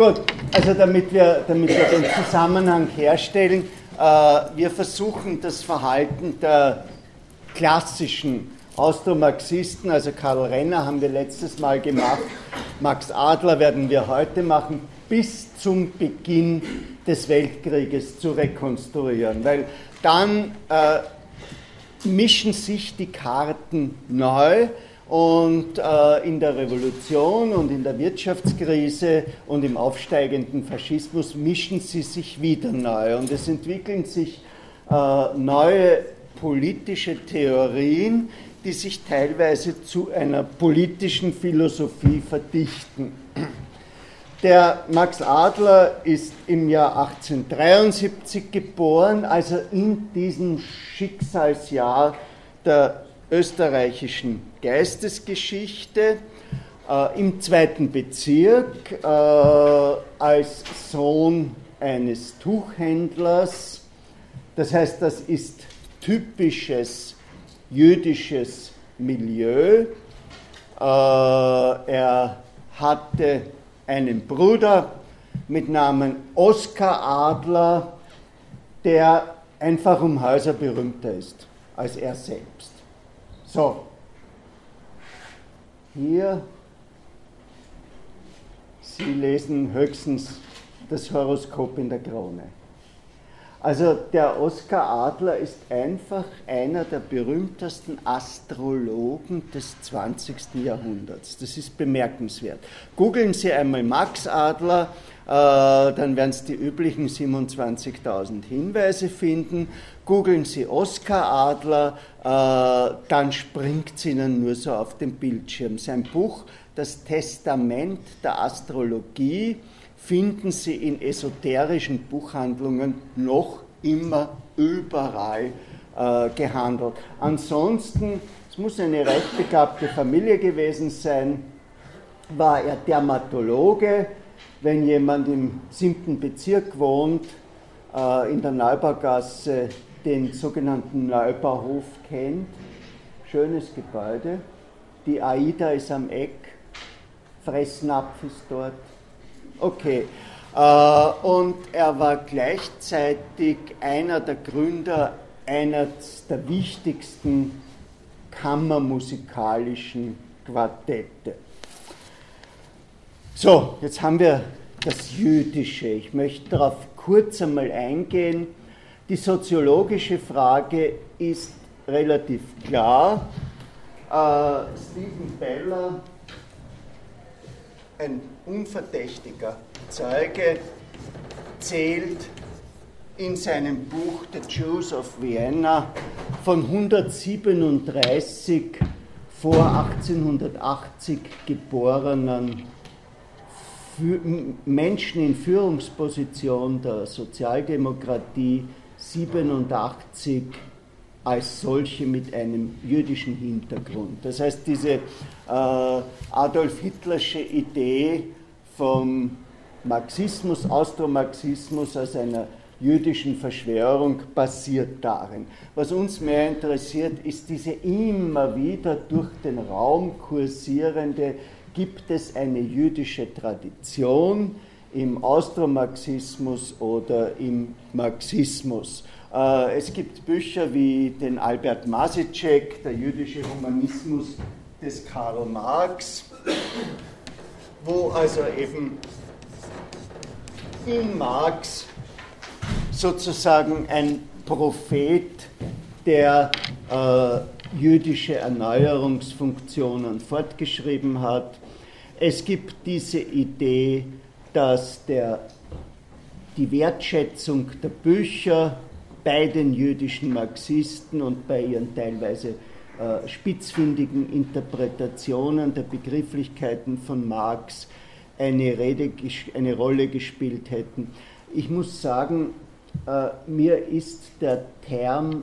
Gut, also damit wir, damit wir den Zusammenhang herstellen, äh, wir versuchen das Verhalten der klassischen Austromarxisten, also Karl Renner haben wir letztes Mal gemacht, Max Adler werden wir heute machen, bis zum Beginn des Weltkrieges zu rekonstruieren, weil dann äh, mischen sich die Karten neu und äh, in der Revolution und in der Wirtschaftskrise und im aufsteigenden Faschismus mischen sie sich wieder neu und es entwickeln sich äh, neue politische Theorien, die sich teilweise zu einer politischen Philosophie verdichten. Der Max Adler ist im Jahr 1873 geboren, also in diesem Schicksalsjahr der österreichischen Geistesgeschichte äh, im zweiten Bezirk äh, als Sohn eines Tuchhändlers. Das heißt, das ist typisches jüdisches Milieu. Äh, er hatte einen Bruder mit Namen Oskar Adler, der einfach um Häuser berühmter ist als er selbst. So, hier, Sie lesen höchstens das Horoskop in der Krone. Also der Oskar Adler ist einfach einer der berühmtesten Astrologen des 20. Jahrhunderts. Das ist bemerkenswert. Googeln Sie einmal Max Adler, äh, dann werden Sie die üblichen 27.000 Hinweise finden. Googeln Sie Oskar Adler, äh, dann springt es Ihnen nur so auf den Bildschirm. Sein Buch Das Testament der Astrologie finden Sie in esoterischen Buchhandlungen noch immer überall äh, gehandelt. Ansonsten, es muss eine recht begabte Familie gewesen sein, war er Dermatologe. Wenn jemand im siebten Bezirk wohnt, äh, in der Neubaugasse, den sogenannten Neubauhof kennt, schönes Gebäude. Die AIDA ist am Eck, Fressnapf ist dort, Okay. Äh, und er war gleichzeitig einer der Gründer eines der wichtigsten kammermusikalischen Quartette. So, jetzt haben wir das Jüdische. Ich möchte darauf kurz einmal eingehen. Die soziologische Frage ist relativ klar. Äh, Stephen Beller ein unverdächtiger Zeuge, zählt in seinem Buch The Jews of Vienna von 137 vor 1880 geborenen Menschen in Führungsposition der Sozialdemokratie 87 als solche mit einem jüdischen Hintergrund. Das heißt, diese äh, Adolf Hitlersche Idee vom Marxismus, Austromarxismus als einer jüdischen Verschwörung basiert darin. Was uns mehr interessiert, ist diese immer wieder durch den Raum kursierende, gibt es eine jüdische Tradition im Austromarxismus oder im Marxismus. Äh, es gibt Bücher wie den Albert Masicek, der jüdische Humanismus des Karl Marx, wo also eben in Marx sozusagen ein Prophet, der äh, jüdische Erneuerungsfunktionen fortgeschrieben hat. Es gibt diese Idee, dass der, die Wertschätzung der Bücher bei den jüdischen Marxisten und bei ihren teilweise äh, spitzfindigen Interpretationen der Begrifflichkeiten von Marx eine, Rede, eine Rolle gespielt hätten. Ich muss sagen, äh, mir ist der Term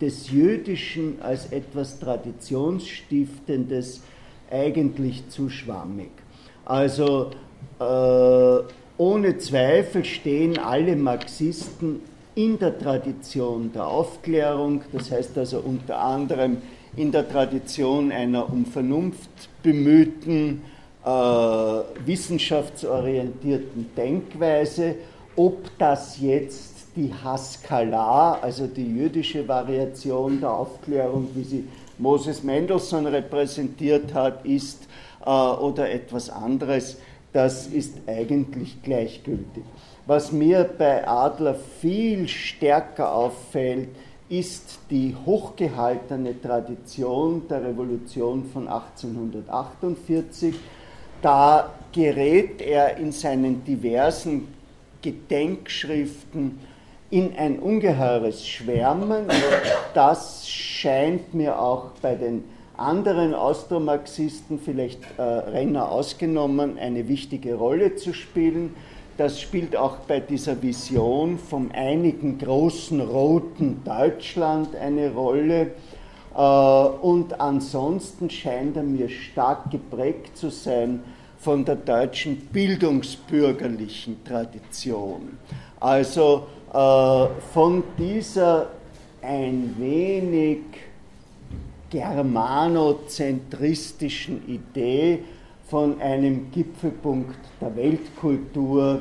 des Jüdischen als etwas Traditionsstiftendes eigentlich zu schwammig. Also ohne Zweifel stehen alle Marxisten in der Tradition der Aufklärung, das heißt also unter anderem in der Tradition einer um Vernunft bemühten, äh, wissenschaftsorientierten Denkweise, ob das jetzt die Haskalah, also die jüdische Variation der Aufklärung, wie sie Moses Mendelssohn repräsentiert hat, ist äh, oder etwas anderes, das ist eigentlich gleichgültig. Was mir bei Adler viel stärker auffällt, ist die hochgehaltene Tradition der Revolution von 1848. Da gerät er in seinen diversen Gedenkschriften in ein ungeheures Schwärmen. Das scheint mir auch bei den anderen Austromarxisten, vielleicht äh, Renner ausgenommen, eine wichtige Rolle zu spielen. Das spielt auch bei dieser Vision vom einigen großen roten Deutschland eine Rolle. Äh, und ansonsten scheint er mir stark geprägt zu sein von der deutschen bildungsbürgerlichen Tradition. Also äh, von dieser ein wenig germanozentristischen Idee von einem Gipfelpunkt der Weltkultur,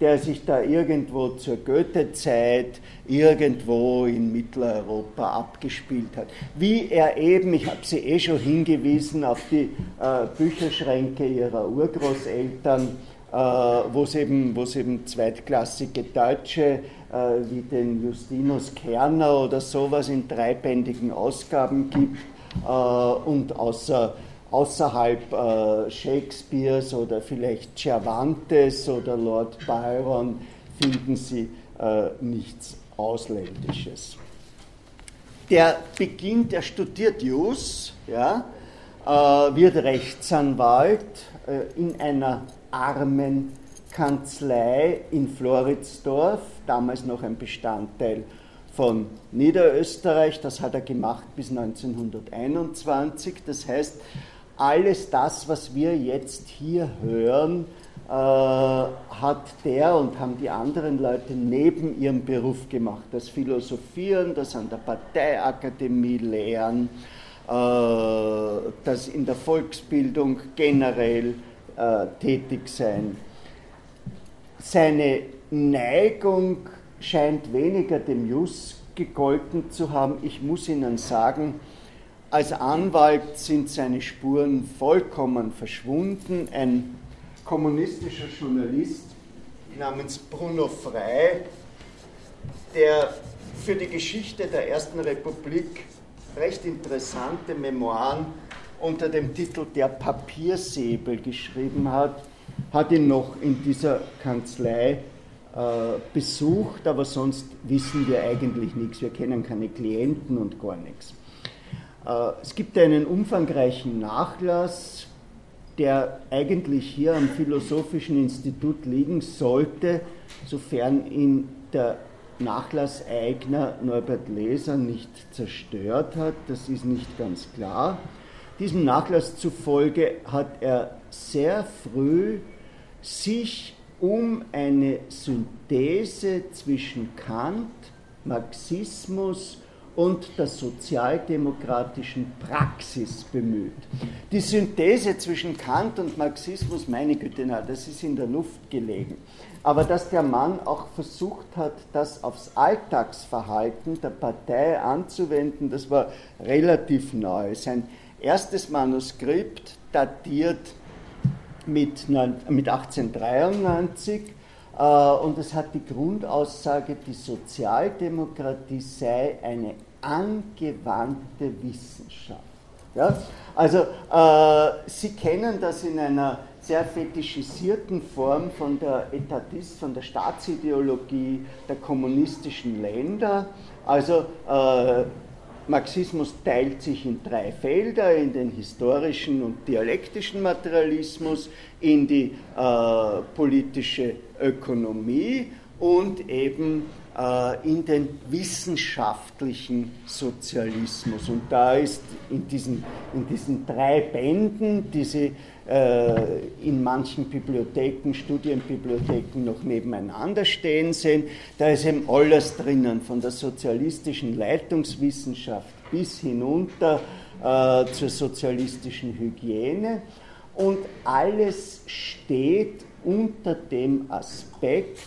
der sich da irgendwo zur Goethezeit irgendwo in Mitteleuropa abgespielt hat. Wie er eben, ich habe Sie eh schon hingewiesen auf die äh, Bücherschränke ihrer Urgroßeltern, äh, wo es eben, eben zweitklassige Deutsche äh, wie den Justinus Kerner oder sowas in dreibändigen Ausgaben gibt und außer außerhalb äh, Shakespeares oder vielleicht Cervantes oder Lord Byron finden Sie äh, nichts Ausländisches. Der beginnt, er studiert Jus, ja, äh, wird Rechtsanwalt äh, in einer armen Kanzlei in Floridsdorf, damals noch ein Bestandteil von Niederösterreich. Das hat er gemacht bis 1921. Das heißt, alles das, was wir jetzt hier hören, äh, hat der und haben die anderen Leute neben ihrem Beruf gemacht. Das Philosophieren, das an der Parteiakademie lehren, äh, das in der Volksbildung generell äh, tätig sein. Seine Neigung scheint weniger dem Jus gegolten zu haben. Ich muss Ihnen sagen, als Anwalt sind seine Spuren vollkommen verschwunden. Ein kommunistischer Journalist namens Bruno Frey, der für die Geschichte der Ersten Republik recht interessante Memoiren unter dem Titel Der Papiersäbel geschrieben hat, hat ihn noch in dieser Kanzlei besucht, aber sonst wissen wir eigentlich nichts. Wir kennen keine Klienten und gar nichts. Äh, es gibt einen umfangreichen Nachlass, der eigentlich hier am Philosophischen Institut liegen sollte, sofern ihn der Nachlasseigner Norbert Leser nicht zerstört hat. Das ist nicht ganz klar. Diesem Nachlass zufolge hat er sehr früh sich um eine Synthese zwischen Kant, Marxismus und der sozialdemokratischen Praxis bemüht. Die Synthese zwischen Kant und Marxismus, meine Güte, na, das ist in der Luft gelegen. Aber dass der Mann auch versucht hat, das aufs Alltagsverhalten der Partei anzuwenden, das war relativ neu. Sein erstes Manuskript datiert mit, mit 1893 äh, und es hat die Grundaussage, die Sozialdemokratie sei eine angewandte Wissenschaft. Ja? Also äh, Sie kennen das in einer sehr fetischisierten Form von der Etatist, von der Staatsideologie der kommunistischen Länder. Also äh, Marxismus teilt sich in drei Felder, in den historischen und dialektischen Materialismus, in die äh, politische Ökonomie und eben äh, in den wissenschaftlichen Sozialismus. Und da ist in diesen, in diesen drei Bänden, die Sie äh, in manchen Bibliotheken, Studienbibliotheken noch nebeneinander stehen sehen, da ist eben alles drinnen, von der sozialistischen Leitungswissenschaft bis hinunter äh, zur sozialistischen Hygiene. und alles steht unter dem Aspekt,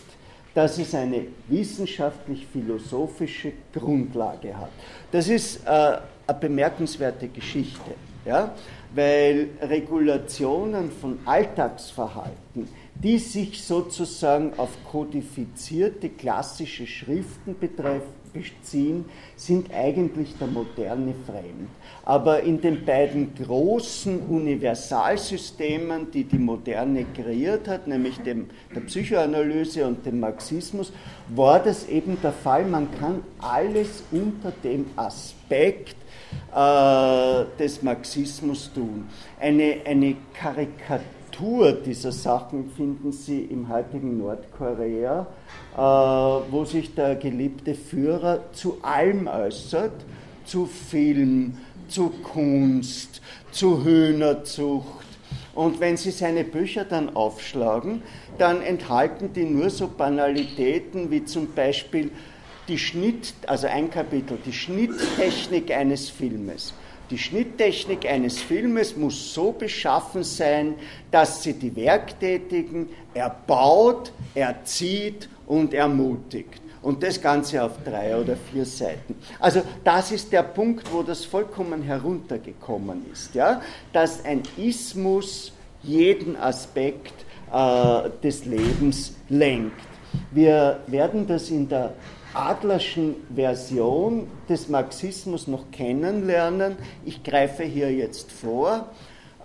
dass es eine wissenschaftlich-philosophische Grundlage hat. Das ist äh, eine bemerkenswerte Geschichte, ja? Weil Regulationen von Alltagsverhalten, die sich sozusagen auf kodifizierte klassische Schriften betreffen, beziehen, sind eigentlich der Moderne fremd. Aber in den beiden großen Universalsystemen, die die Moderne kreiert hat, nämlich dem, der Psychoanalyse und dem Marxismus, war das eben der Fall. Man kann alles unter dem Aspekt äh, des Marxismus tun. Eine, eine Karikatur dieser Sachen finden Sie im heutigen Nordkorea äh, wo sich der geliebte Führer zu allem äußert, zu Film, zu Kunst, zu Hühnerzucht. Und wenn Sie seine Bücher dann aufschlagen, dann enthalten die nur so Banalitäten wie zum Beispiel die Schnitt, also ein Kapitel, die Schnitttechnik eines Filmes. Die Schnitttechnik eines Filmes muss so beschaffen sein, dass sie die Werktätigen erbaut, erzieht und ermutigt. Und das Ganze auf drei oder vier Seiten. Also das ist der Punkt, wo das vollkommen heruntergekommen ist, ja? dass ein Ismus jeden Aspekt äh, des Lebens lenkt. Wir werden das in der Adlerschen Version des Marxismus noch kennenlernen. Ich greife hier jetzt vor.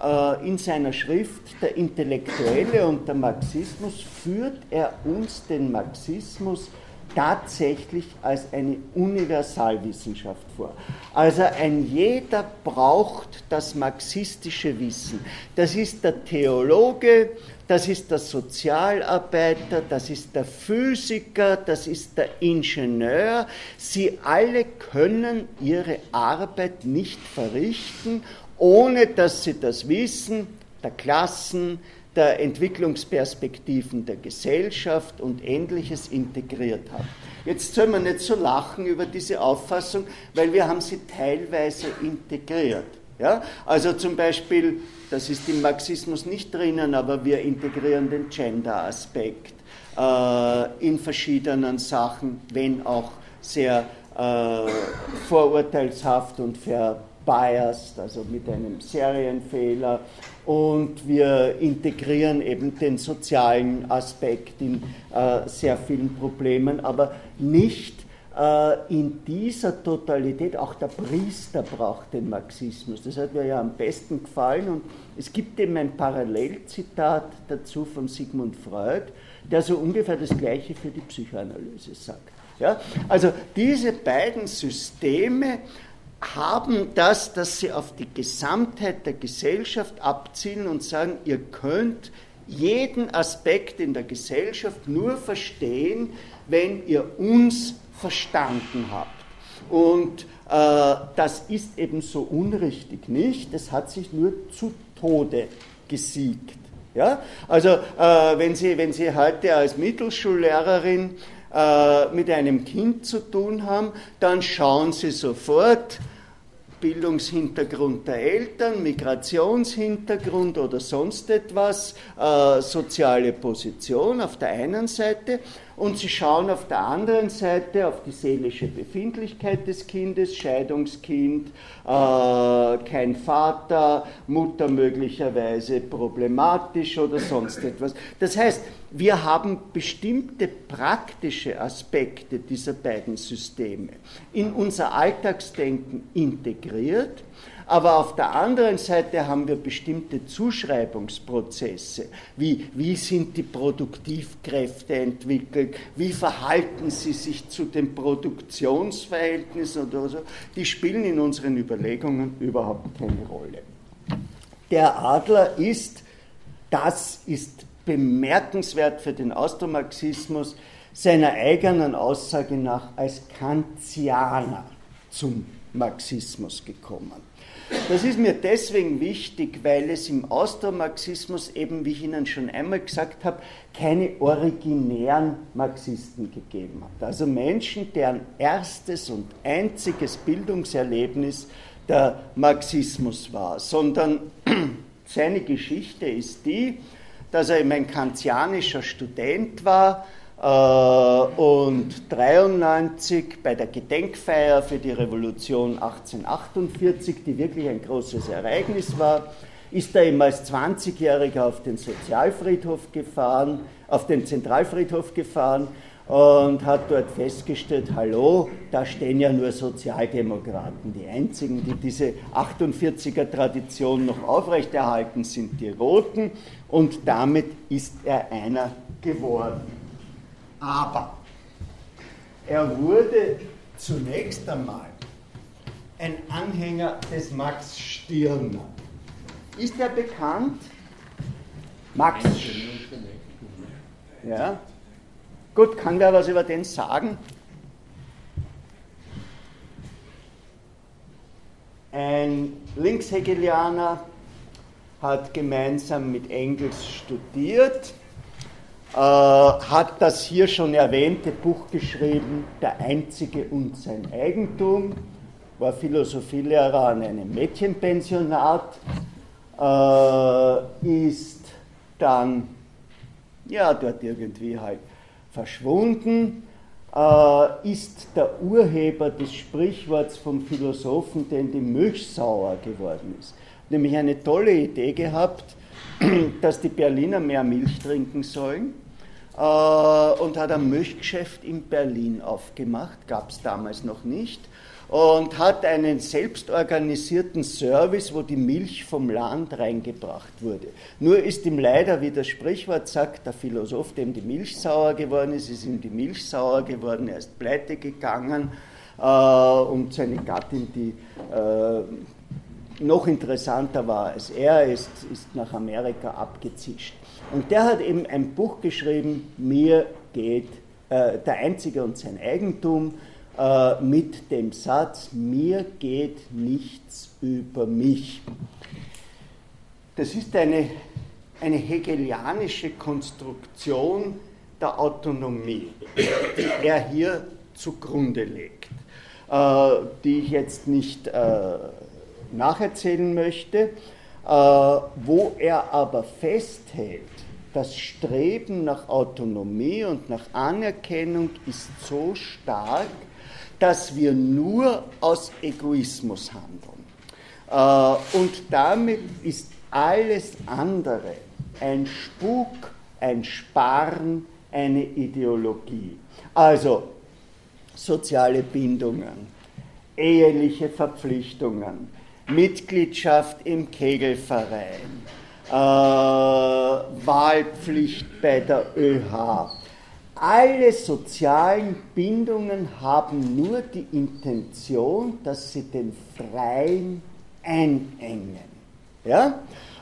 Äh, in seiner Schrift Der Intellektuelle und der Marxismus führt er uns den Marxismus tatsächlich als eine Universalwissenschaft vor. Also ein jeder braucht das marxistische Wissen. Das ist der Theologe, das ist der Sozialarbeiter, das ist der Physiker, das ist der Ingenieur. Sie alle können ihre Arbeit nicht verrichten ohne dass sie das Wissen der Klassen, der Entwicklungsperspektiven der Gesellschaft und ähnliches integriert haben. Jetzt soll man nicht so lachen über diese Auffassung, weil wir haben sie teilweise integriert. Ja? Also zum Beispiel, das ist im Marxismus nicht drinnen, aber wir integrieren den Gender-Aspekt äh, in verschiedenen Sachen, wenn auch sehr äh, vorurteilshaft und ver biased, also mit einem Serienfehler. Und wir integrieren eben den sozialen Aspekt in äh, sehr vielen Problemen, aber nicht in dieser Totalität. Auch der Priester braucht den Marxismus. Das hat mir ja am besten gefallen. Und es gibt eben ein Parallelzitat dazu von Sigmund Freud, der so ungefähr das Gleiche für die Psychoanalyse sagt. Ja? Also diese beiden Systeme haben das, dass sie auf die Gesamtheit der Gesellschaft abzielen und sagen, ihr könnt jeden Aspekt in der Gesellschaft nur verstehen, wenn ihr uns verstanden habt. Und äh, das ist eben so unrichtig nicht, es hat sich nur zu Tode gesiegt. Ja? Also äh, wenn, Sie, wenn Sie heute als Mittelschullehrerin äh, mit einem Kind zu tun haben, dann schauen Sie sofort, Bildungshintergrund der Eltern, Migrationshintergrund oder sonst etwas, äh, soziale Position auf der einen Seite und sie schauen auf der anderen Seite auf die seelische Befindlichkeit des Kindes, Scheidungskind, äh, kein Vater, Mutter möglicherweise problematisch oder sonst etwas. Das heißt, wir haben bestimmte praktische Aspekte dieser beiden Systeme in unser Alltagsdenken integriert aber auf der anderen Seite haben wir bestimmte Zuschreibungsprozesse, wie wie sind die Produktivkräfte entwickelt, wie verhalten sie sich zu den Produktionsverhältnissen oder so, die spielen in unseren Überlegungen überhaupt keine Rolle. Der Adler ist, das ist bemerkenswert für den Austromarxismus, seiner eigenen Aussage nach als Kantianer zum Marxismus gekommen. Das ist mir deswegen wichtig, weil es im Austromarxismus eben, wie ich Ihnen schon einmal gesagt habe, keine originären Marxisten gegeben hat. Also Menschen, deren erstes und einziges Bildungserlebnis der Marxismus war, sondern Seine Geschichte ist die, dass er eben ein kantianischer Student war und 93 bei der Gedenkfeier für die Revolution 1848, die wirklich ein großes Ereignis war, ist er eben als 20-Jähriger auf den Sozialfriedhof gefahren, auf den Zentralfriedhof gefahren und hat dort festgestellt, hallo, da stehen ja nur Sozialdemokraten. Die einzigen, die diese 48er Tradition noch aufrechterhalten, sind die Roten und damit ist er einer geworden. Aber er wurde zunächst einmal ein Anhänger des Max Stirner. Ist er bekannt? Max. Ja. Gut, kann wer was über den sagen? Ein Linkshegelianer hat gemeinsam mit Engels studiert, hat das hier schon erwähnte Buch geschrieben, Der Einzige und sein Eigentum, war Philosophielehrer an einem Mädchenpensionat, äh, ist dann ja dort irgendwie halt verschwunden, äh, ist der Urheber des Sprichworts vom Philosophen, der in die Milch sauer geworden ist. Nämlich eine tolle Idee gehabt, dass die Berliner mehr Milch trinken sollen. äh, und hat ein Milchgeschäft in Berlin aufgemacht, gab es damals noch nicht und hat einen selbstorganisierten Service, wo die Milch vom Land reingebracht wurde. Nur ist ihm leider, wie das Sprichwort sagt, der Philosoph, dem die Milch sauer geworden ist, ist ihm die Milch sauer geworden, er ist pleite gegangen äh, und seine Gattin, die äh, noch interessanter war als er, ist, ist nach Amerika abgezischt. Und der hat eben ein Buch geschrieben, Mir geht äh, der Einzige und sein Eigentum, äh, mit dem Satz, mir geht nichts über mich. Das ist eine, eine hegelianische Konstruktion der Autonomie, die er hier zugrunde legt, äh, die ich jetzt nicht äh, nacherzählen möchte, wo er aber festhält, das Streben nach Autonomie und nach Anerkennung ist so stark, dass wir nur aus Egoismus handeln. Äh, und damit ist alles andere ein Spuk, ein Sparen, eine Ideologie. Also soziale Bindungen, eheliche Verpflichtungen, Mitgliedschaft im Kegelverein, Wahlpflicht bei der ÖH, alle sozialen Bindungen haben nur die Intention, dass sie den Freien einengen. Ja?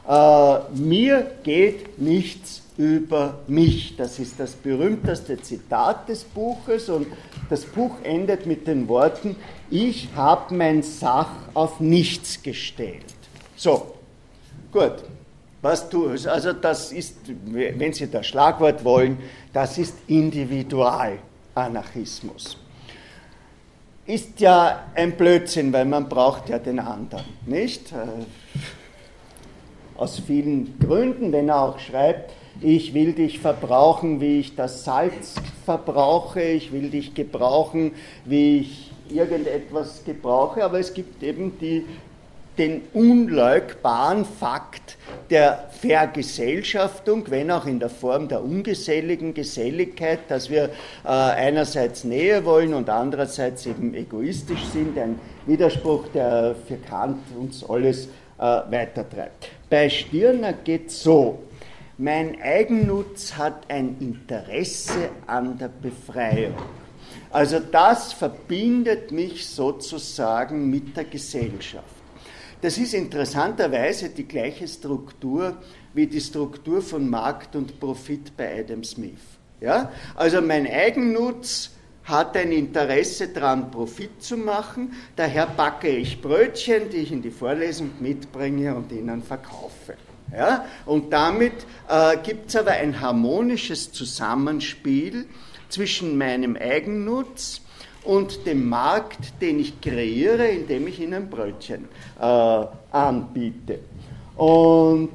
Äh, mir geht nichts über mich. Das ist das berühmteste Zitat des Buches und das Buch endet mit den Worten, ich habe mein Sach auf nichts gestellt. So, gut. Was du, also das ist, wenn Sie das Schlagwort wollen, das ist Individualanarchismus. Ist ja ein Blödsinn, weil man braucht ja den anderen, nicht? Äh, aus vielen Gründen, wenn er auch schreibt, ich will dich verbrauchen, wie ich das Salz verbrauche, ich will dich gebrauchen, wie ich irgendetwas gebrauche, aber es gibt eben die den unleugbaren Fakt der Vergesellschaftung, wenn auch in der Form der ungeselligen Geselligkeit, dass wir äh, einerseits Nähe wollen und andererseits eben egoistisch sind, ein Widerspruch, der für Kant uns alles äh, weitertreibt. Bei Stirner geht so, mein Eigennutz hat ein Interesse an der Befreiung. Also das verbindet mich sozusagen mit der Gesellschaft. Das ist interessanterweise die gleiche Struktur wie die Struktur von Markt und Profit bei Adam Smith. Ja? Also mein Eigennutz hat ein Interesse daran, Profit zu machen, daher backe ich Brötchen, die ich in die Vorlesung mitbringe und ihnen verkaufe. Ja? Und damit äh, gibt es aber ein harmonisches Zusammenspiel zwischen meinem Eigennutz und dem Markt, den ich kreiere, indem ich ihnen Brötchen äh, anbiete. Und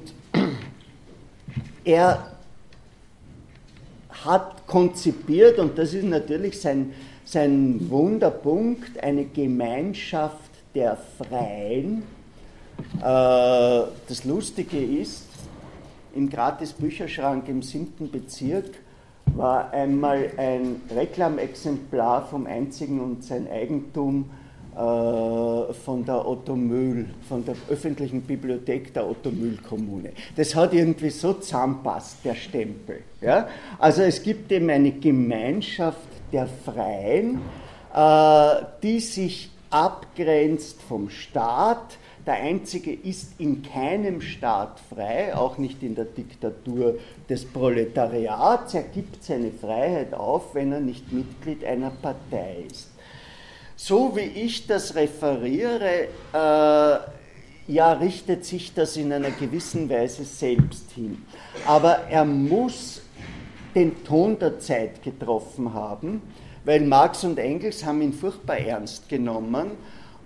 er hat konzipiert, und das ist natürlich sein, sein Wunderpunkt, eine Gemeinschaft der Freien. Äh, das Lustige ist, im Gratis-Bücherschrank im 7. Bezirk war einmal ein Reklamexemplar vom einzigen und sein Eigentum äh, von der Otto Mühl, von der öffentlichen Bibliothek der Otto Mühl Kommune. Das hat irgendwie so zusammenpasst, der Stempel. Ja? Also es gibt eben eine Gemeinschaft der Freien, äh, die sich abgrenzt vom Staat, der einzige ist in keinem Staat frei, auch nicht in der Diktatur des Proletariats. Er gibt seine Freiheit auf, wenn er nicht Mitglied einer Partei ist. So wie ich das referiere, äh, ja, richtet sich das in einer gewissen Weise selbst hin. Aber er muss den Ton der Zeit getroffen haben, weil Marx und Engels haben ihn furchtbar ernst genommen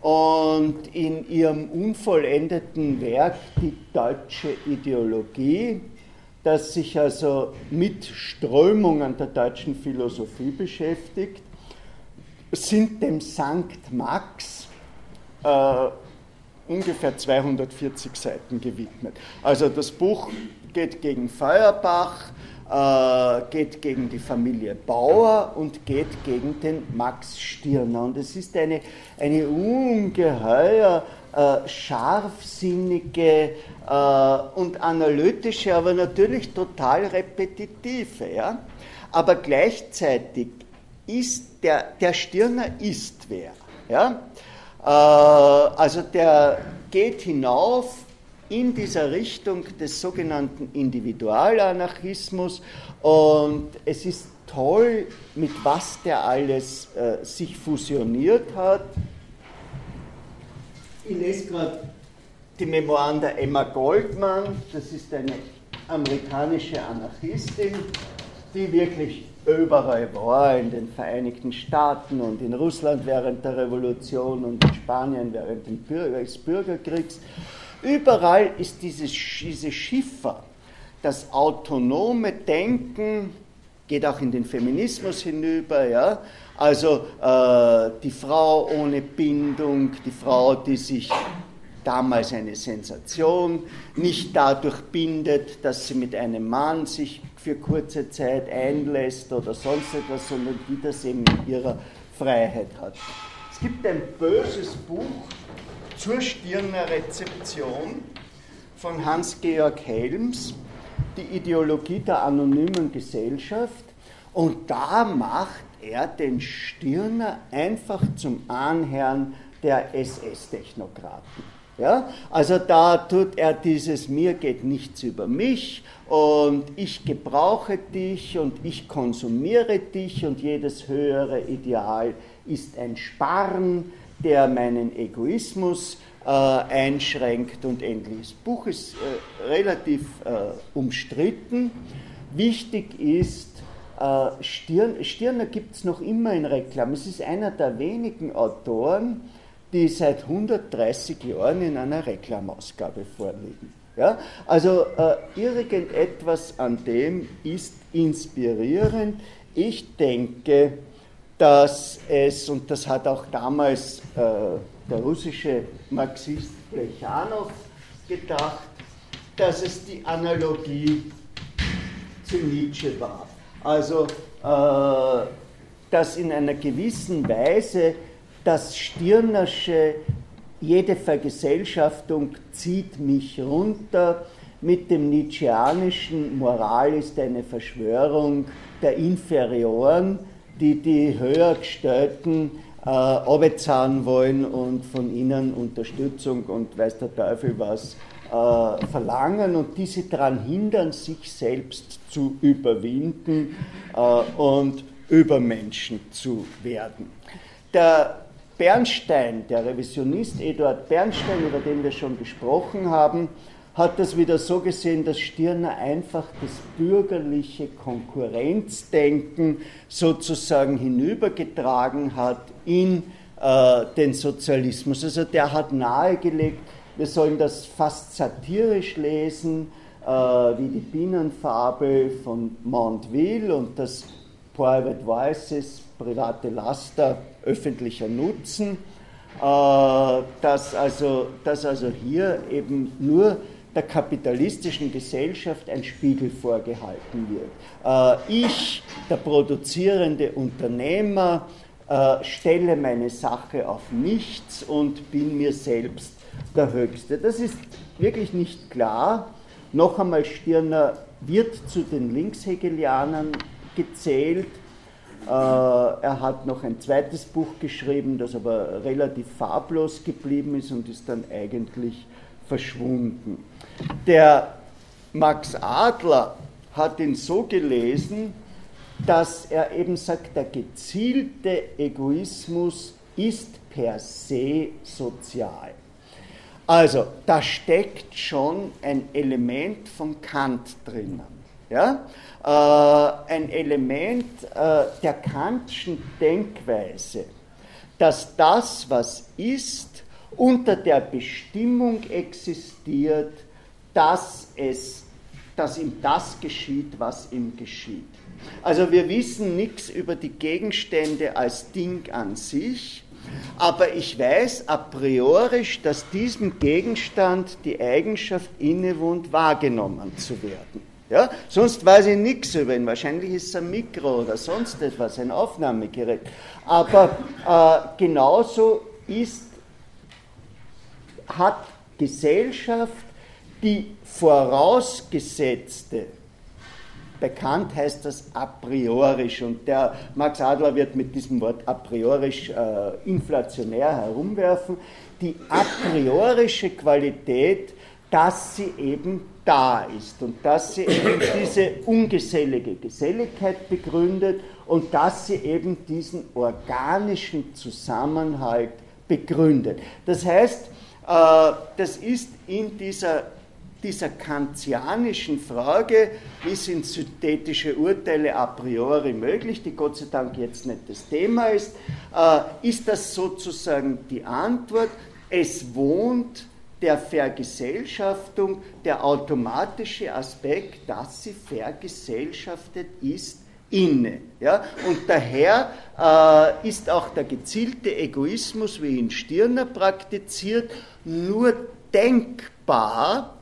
und in ihrem unvollendeten Werk die deutsche Ideologie, das sich also mit Strömungen der deutschen Philosophie beschäftigt, sind dem Sankt Max äh, ungefähr 240 Seiten gewidmet. Also das Buch geht gegen Feuerbach, äh, geht gegen die Familie Bauer und geht gegen den Max Stirner. Und es ist eine, eine ungeheuer äh, scharfsinnige äh, und analytische, aber natürlich total repetitive. Ja? Aber gleichzeitig ist der, der Stirner ist wer. Ja? Äh, also der geht hinauf in dieser Richtung des sogenannten Individualanarchismus und es ist toll, mit was der alles äh, sich fusioniert hat. Ich lese gerade die Memoiren der Emma Goldman, das ist eine amerikanische Anarchistin, die wirklich überall war, in den Vereinigten Staaten und in Russland während der Revolution und in Spanien während des Bürgerkriegs. Überall ist dieses, diese Schiffer, das autonome Denken, geht auch in den Feminismus hinüber, ja. Also äh, die Frau ohne Bindung, die Frau, die sich damals eine Sensation, nicht dadurch bindet, dass sie mit einem Mann sich für kurze Zeit einlässt oder sonst etwas, sondern die das eben in ihrer Freiheit hat. Es gibt ein böses Buch zur Stirner Rezeption von Hans-Georg Helms, die Ideologie der anonymen Gesellschaft. Und da macht er den Stirner einfach zum Anherrn der SS-Technokraten. Ja? Also da tut er dieses Mir geht nichts über mich und ich gebrauche dich und ich konsumiere dich und jedes höhere Ideal ist ein Sparen, der meinen Egoismus äh, einschränkt und endlich. Das Buch ist äh, relativ äh, umstritten. Wichtig ist, äh, Stirn, Stirner gibt es noch immer in Reklam. Es ist einer der wenigen Autoren, die seit 130 Jahren in einer Reklamausgabe vorliegen. Ja? Also äh, irgendetwas an dem ist inspirierend. Ich denke, dass es, und das hat auch damals äh, der russische Marxist Plechanow gedacht, dass es die Analogie zu Nietzsche war. Also, äh, dass in einer gewissen Weise das Stirnersche, jede Vergesellschaftung zieht mich runter, mit dem Nietzscheanischen Moral ist eine Verschwörung der Inferioren, die die Höhergestellten äh, abbezahlen wollen und von ihnen Unterstützung und weiß der Teufel was äh, verlangen und diese daran hindern, sich selbst zu überwinden äh, und Übermenschen zu werden. Der Bernstein, der Revisionist Eduard Bernstein, über den wir schon gesprochen haben, hat das wieder so gesehen, dass Stirner einfach das bürgerliche Konkurrenzdenken sozusagen hinübergetragen hat in äh, den Sozialismus. Also der hat nahegelegt, wir sollen das fast satirisch lesen, äh, wie die Bienenfabel von Mondeville und das Private Voices, private Laster, öffentlicher Nutzen, äh, dass, also, dass also hier eben nur der kapitalistischen Gesellschaft ein Spiegel vorgehalten wird. Äh, ich, der produzierende Unternehmer, äh, stelle meine Sache auf nichts und bin mir selbst der Höchste. Das ist wirklich nicht klar. Noch einmal, Stirner wird zu den Linkshegelianern gezählt. Äh, er hat noch ein zweites Buch geschrieben, das aber relativ farblos geblieben ist und ist dann eigentlich verschwunden. Der Max Adler hat ihn so gelesen, dass er eben sagt, der gezielte Egoismus ist per se sozial. Also, da steckt schon ein Element von Kant drinnen. Ja? Äh, ein Element äh, der Kantschen Denkweise, dass das, was ist, unter der Bestimmung existiert, dass, es, dass ihm das geschieht, was ihm geschieht. Also wir wissen nichts über die Gegenstände als Ding an sich, aber ich weiß a priori, dass diesem Gegenstand die Eigenschaft innewohnt, wahrgenommen zu werden. Ja? Sonst weiß ich nichts über ihn. Wahrscheinlich ist es ein Mikro oder sonst etwas, ein Aufnahmegerät. Aber äh, genauso ist, hat Gesellschaft die vorausgesetzte, bekannt heißt das a priorisch und der Max Adler wird mit diesem Wort a priorisch äh, inflationär herumwerfen, die a priorische Qualität, dass sie eben da ist und dass sie eben diese ungesellige Geselligkeit begründet und dass sie eben diesen organischen Zusammenhalt begründet. Das heißt, äh, das ist in dieser dieser kantianischen Frage, wie sind synthetische Urteile a priori möglich, die Gott sei Dank jetzt nicht das Thema ist, äh, ist das sozusagen die Antwort. Es wohnt der Vergesellschaftung der automatische Aspekt, dass sie vergesellschaftet ist, inne. Ja? Und daher äh, ist auch der gezielte Egoismus, wie ihn Stirner praktiziert, nur denkbar,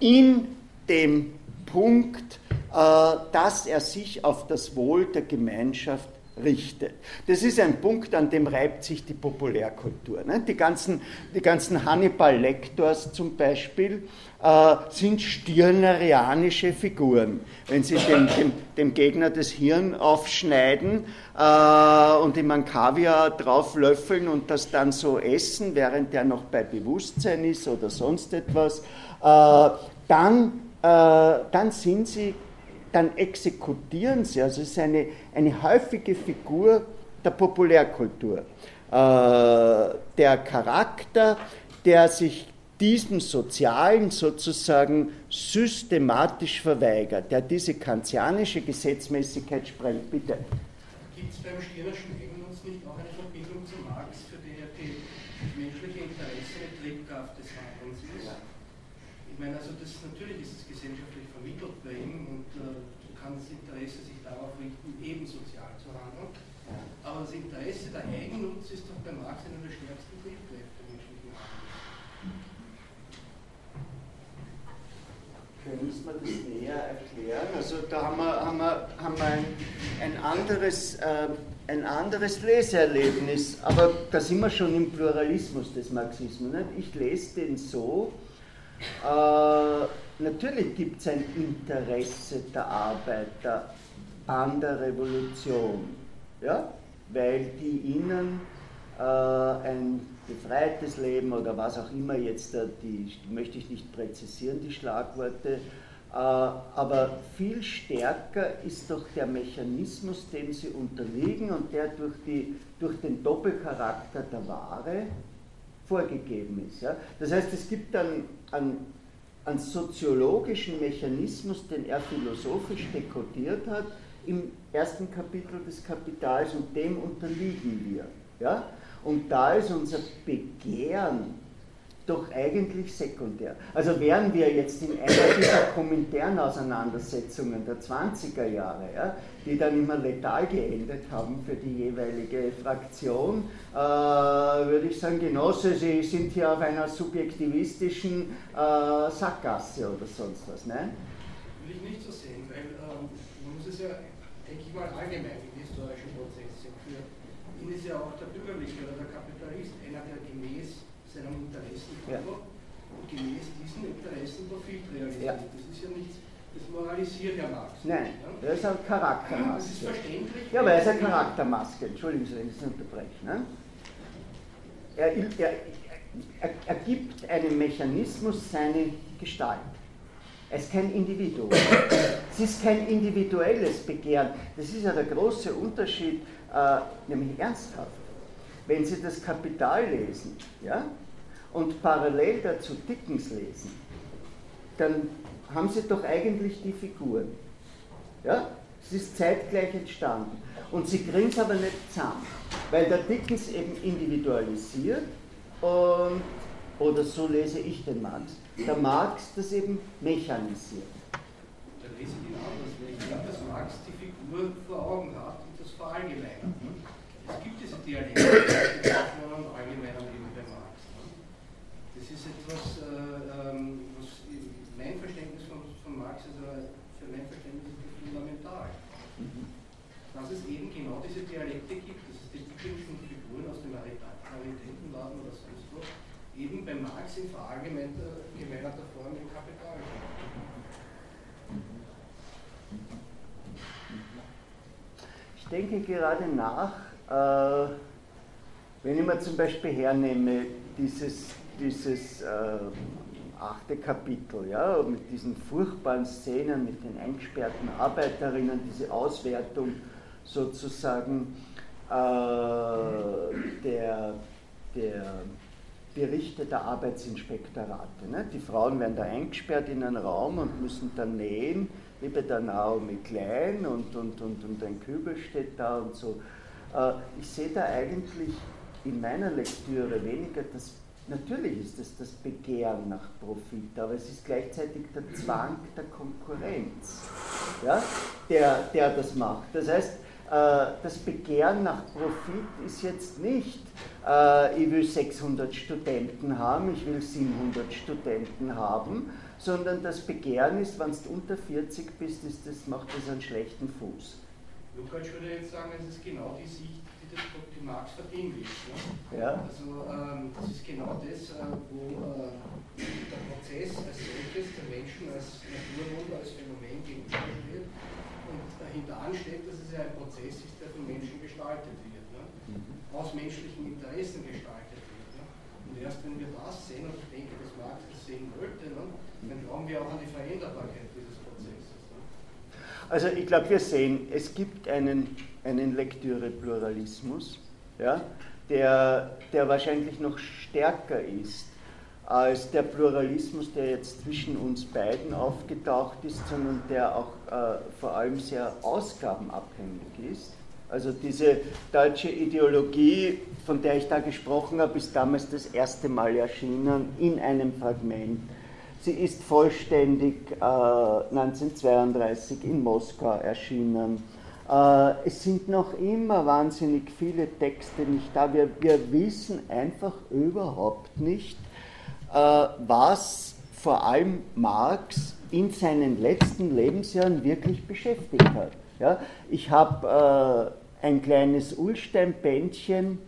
in dem Punkt, äh, dass er sich auf das Wohl der Gemeinschaft richtet. Das ist ein Punkt, an dem reibt sich die Populärkultur. Ne? Die ganzen, die ganzen Hannibal-Lektors zum Beispiel äh, sind stirnerianische Figuren. Wenn sie dem, dem, dem Gegner das Hirn aufschneiden äh, und ihm ein Kaviar drauflöffeln und das dann so essen, während er noch bei Bewusstsein ist oder sonst etwas, dann, äh, dann sind sie, dann exekutieren sie. Also es ist eine, eine häufige Figur der Populärkultur. Äh, der Charakter, der sich diesem Sozialen sozusagen systematisch verweigert, der diese kantianische Gesetzmäßigkeit sprengt. Bitte. Gibt es beim Stirnerschen Eigennutz nicht auch eine Verbindung zu Marx, für den die menschliche Interesse eine Triebkraft des Handelns ist? Ja. Ich meine, also das natürlich ist es gesellschaftlich vermittelt bei ihm und äh, kann das Interesse sich darauf richten, eben sozial zu handeln. Aber das Interesse der Eigennutz ist doch bei Marx einer der stärksten Triebkräfte menschlichen Handelns. Können Sie mir das näher erklären? Also da haben wir, haben wir, haben wir ein, ein, anderes, äh, ein anderes Leseerlebnis, aber da sind wir schon im Pluralismus des Marxismus. Nicht? Ich lese den so, äh, natürlich gibt es ein Interesse der Arbeiter an der Revolution, ja? weil die ihnen äh, ein befreites Leben oder was auch immer jetzt, die, die möchte ich nicht präzisieren, die Schlagworte, äh, aber viel stärker ist doch der Mechanismus, dem sie unterliegen und der durch, die, durch den Doppelcharakter der Ware vorgegeben ist. Ja? Das heißt, es gibt dann einen, einen soziologischen Mechanismus, den er philosophisch dekodiert hat, im ersten Kapitel des Kapitals und dem unterliegen wir. Ja? Und da ist unser Begehren doch eigentlich sekundär. Also wären wir jetzt in einer dieser kommentären Auseinandersetzungen der 20er Jahre, ja, die dann immer letal geendet haben für die jeweilige Fraktion, äh, würde ich sagen, Genosse, Sie sind hier auf einer subjektivistischen äh, Sackgasse oder sonst was. Nein? Will ich nicht so sehen, weil ähm, man muss es ja, denke ich mal, allgemein in historischen Prozessen führen. Ihnen ist ja auch der Bürgerliche oder der Interessenkonto ja. und gemäß diesem Interessenprofil realisiert. Das ist ja nichts, das moralisiert ja Marx. Nein, ja? das ist eine Charaktermaske. Das ist verständlich. Ja, aber er ist eine Charaktermaske. Entschuldigen Sie, wenn ich es unterbreche. Ne? Er, er, er, er gibt einem Mechanismus seine Gestalt. Es ist kein Individuum. Es ist kein individuelles Begehren. Das ist ja der große Unterschied, äh, nämlich ernsthaft. Wenn Sie das Kapital lesen ja, und parallel dazu Dickens lesen, dann haben Sie doch eigentlich die Figuren. Ja? Es ist zeitgleich entstanden. Und Sie kriegen es aber nicht zusammen, weil der Dickens eben individualisiert und, oder so lese ich den Marx, der Marx das eben mechanisiert. Da lese ich ihn anders, weil ich glaube, dass Marx die Figur vor Augen hat und das verallgemeinert. Es gibt diese Dialektik und allgemeiner Leben bei Marx. Das ist etwas, äh, ähm, was mein Verständnis von, von Marx, also für mein Verständnis ist fundamental. Dass es eben genau diese Dialektik gibt, dass es die typischen Figuren aus dem Raritätenladen oder sonst wo eben bei Marx in verallgemeinerter Form im Kapital Ich denke gerade nach, äh, wenn ich mir zum Beispiel hernehme, dieses, dieses äh, achte Kapitel, ja, mit diesen furchtbaren Szenen, mit den eingesperrten Arbeiterinnen, diese Auswertung sozusagen äh, der, der Berichte der Arbeitsinspektorate. Ne? Die Frauen werden da eingesperrt in einen Raum und müssen dann nähen, wie bei der Naomi Klein und, und, und, und ein Kübel steht da und so. Äh, ich sehe da eigentlich in meiner Lektüre weniger das, natürlich ist es das Begehren nach Profit, aber es ist gleichzeitig der Zwang der Konkurrenz, ja, der, der das macht. Das heißt, äh, das Begehren nach Profit ist jetzt nicht, äh, ich will 600 Studenten haben, ich will 700 Studenten haben, sondern das Begehren ist, wenn du unter 40 bist, ist das, macht das einen schlechten Fuß. Lukács würde jetzt sagen, es ist genau die Sicht, die, das, die Marx verbindet. Ne? Ja. Also ähm, das ist genau das, äh, wo äh, der Prozess als solches, der Menschen als Naturwunder, als Phänomen gegenübersteht und dahinter ansteht, dass es ja ein Prozess ist, der von Menschen gestaltet wird, ne? Mhm. aus menschlichen Interessen gestaltet wird. Ne? Und erst wenn wir das sehen, und ich denke, dass Marx das sehen wollte, ne? Dann glauben wir auch an die Veränderbarkeit dieses Prozesses. Ne? Also ich glaube, wir sehen, es gibt einen, einen Lektüre-Pluralismus, ja, der, der wahrscheinlich noch stärker ist als der Pluralismus, der jetzt zwischen uns beiden aufgetaucht ist, sondern der auch äh, vor allem sehr ausgabenabhängig ist. Also diese deutsche Ideologie, von der ich da gesprochen habe, ist damals das erste Mal erschienen in einem Fragment. Sie ist vollständig äh, 1932 in Moskau erschienen. Äh, es sind noch immer wahnsinnig viele Texte nicht da. Wir, wir wissen einfach überhaupt nicht, äh, was vor allem Marx in seinen letzten Lebensjahren wirklich beschäftigt hat. Ja, ich habe äh, ein kleines Ulstein-Bändchen,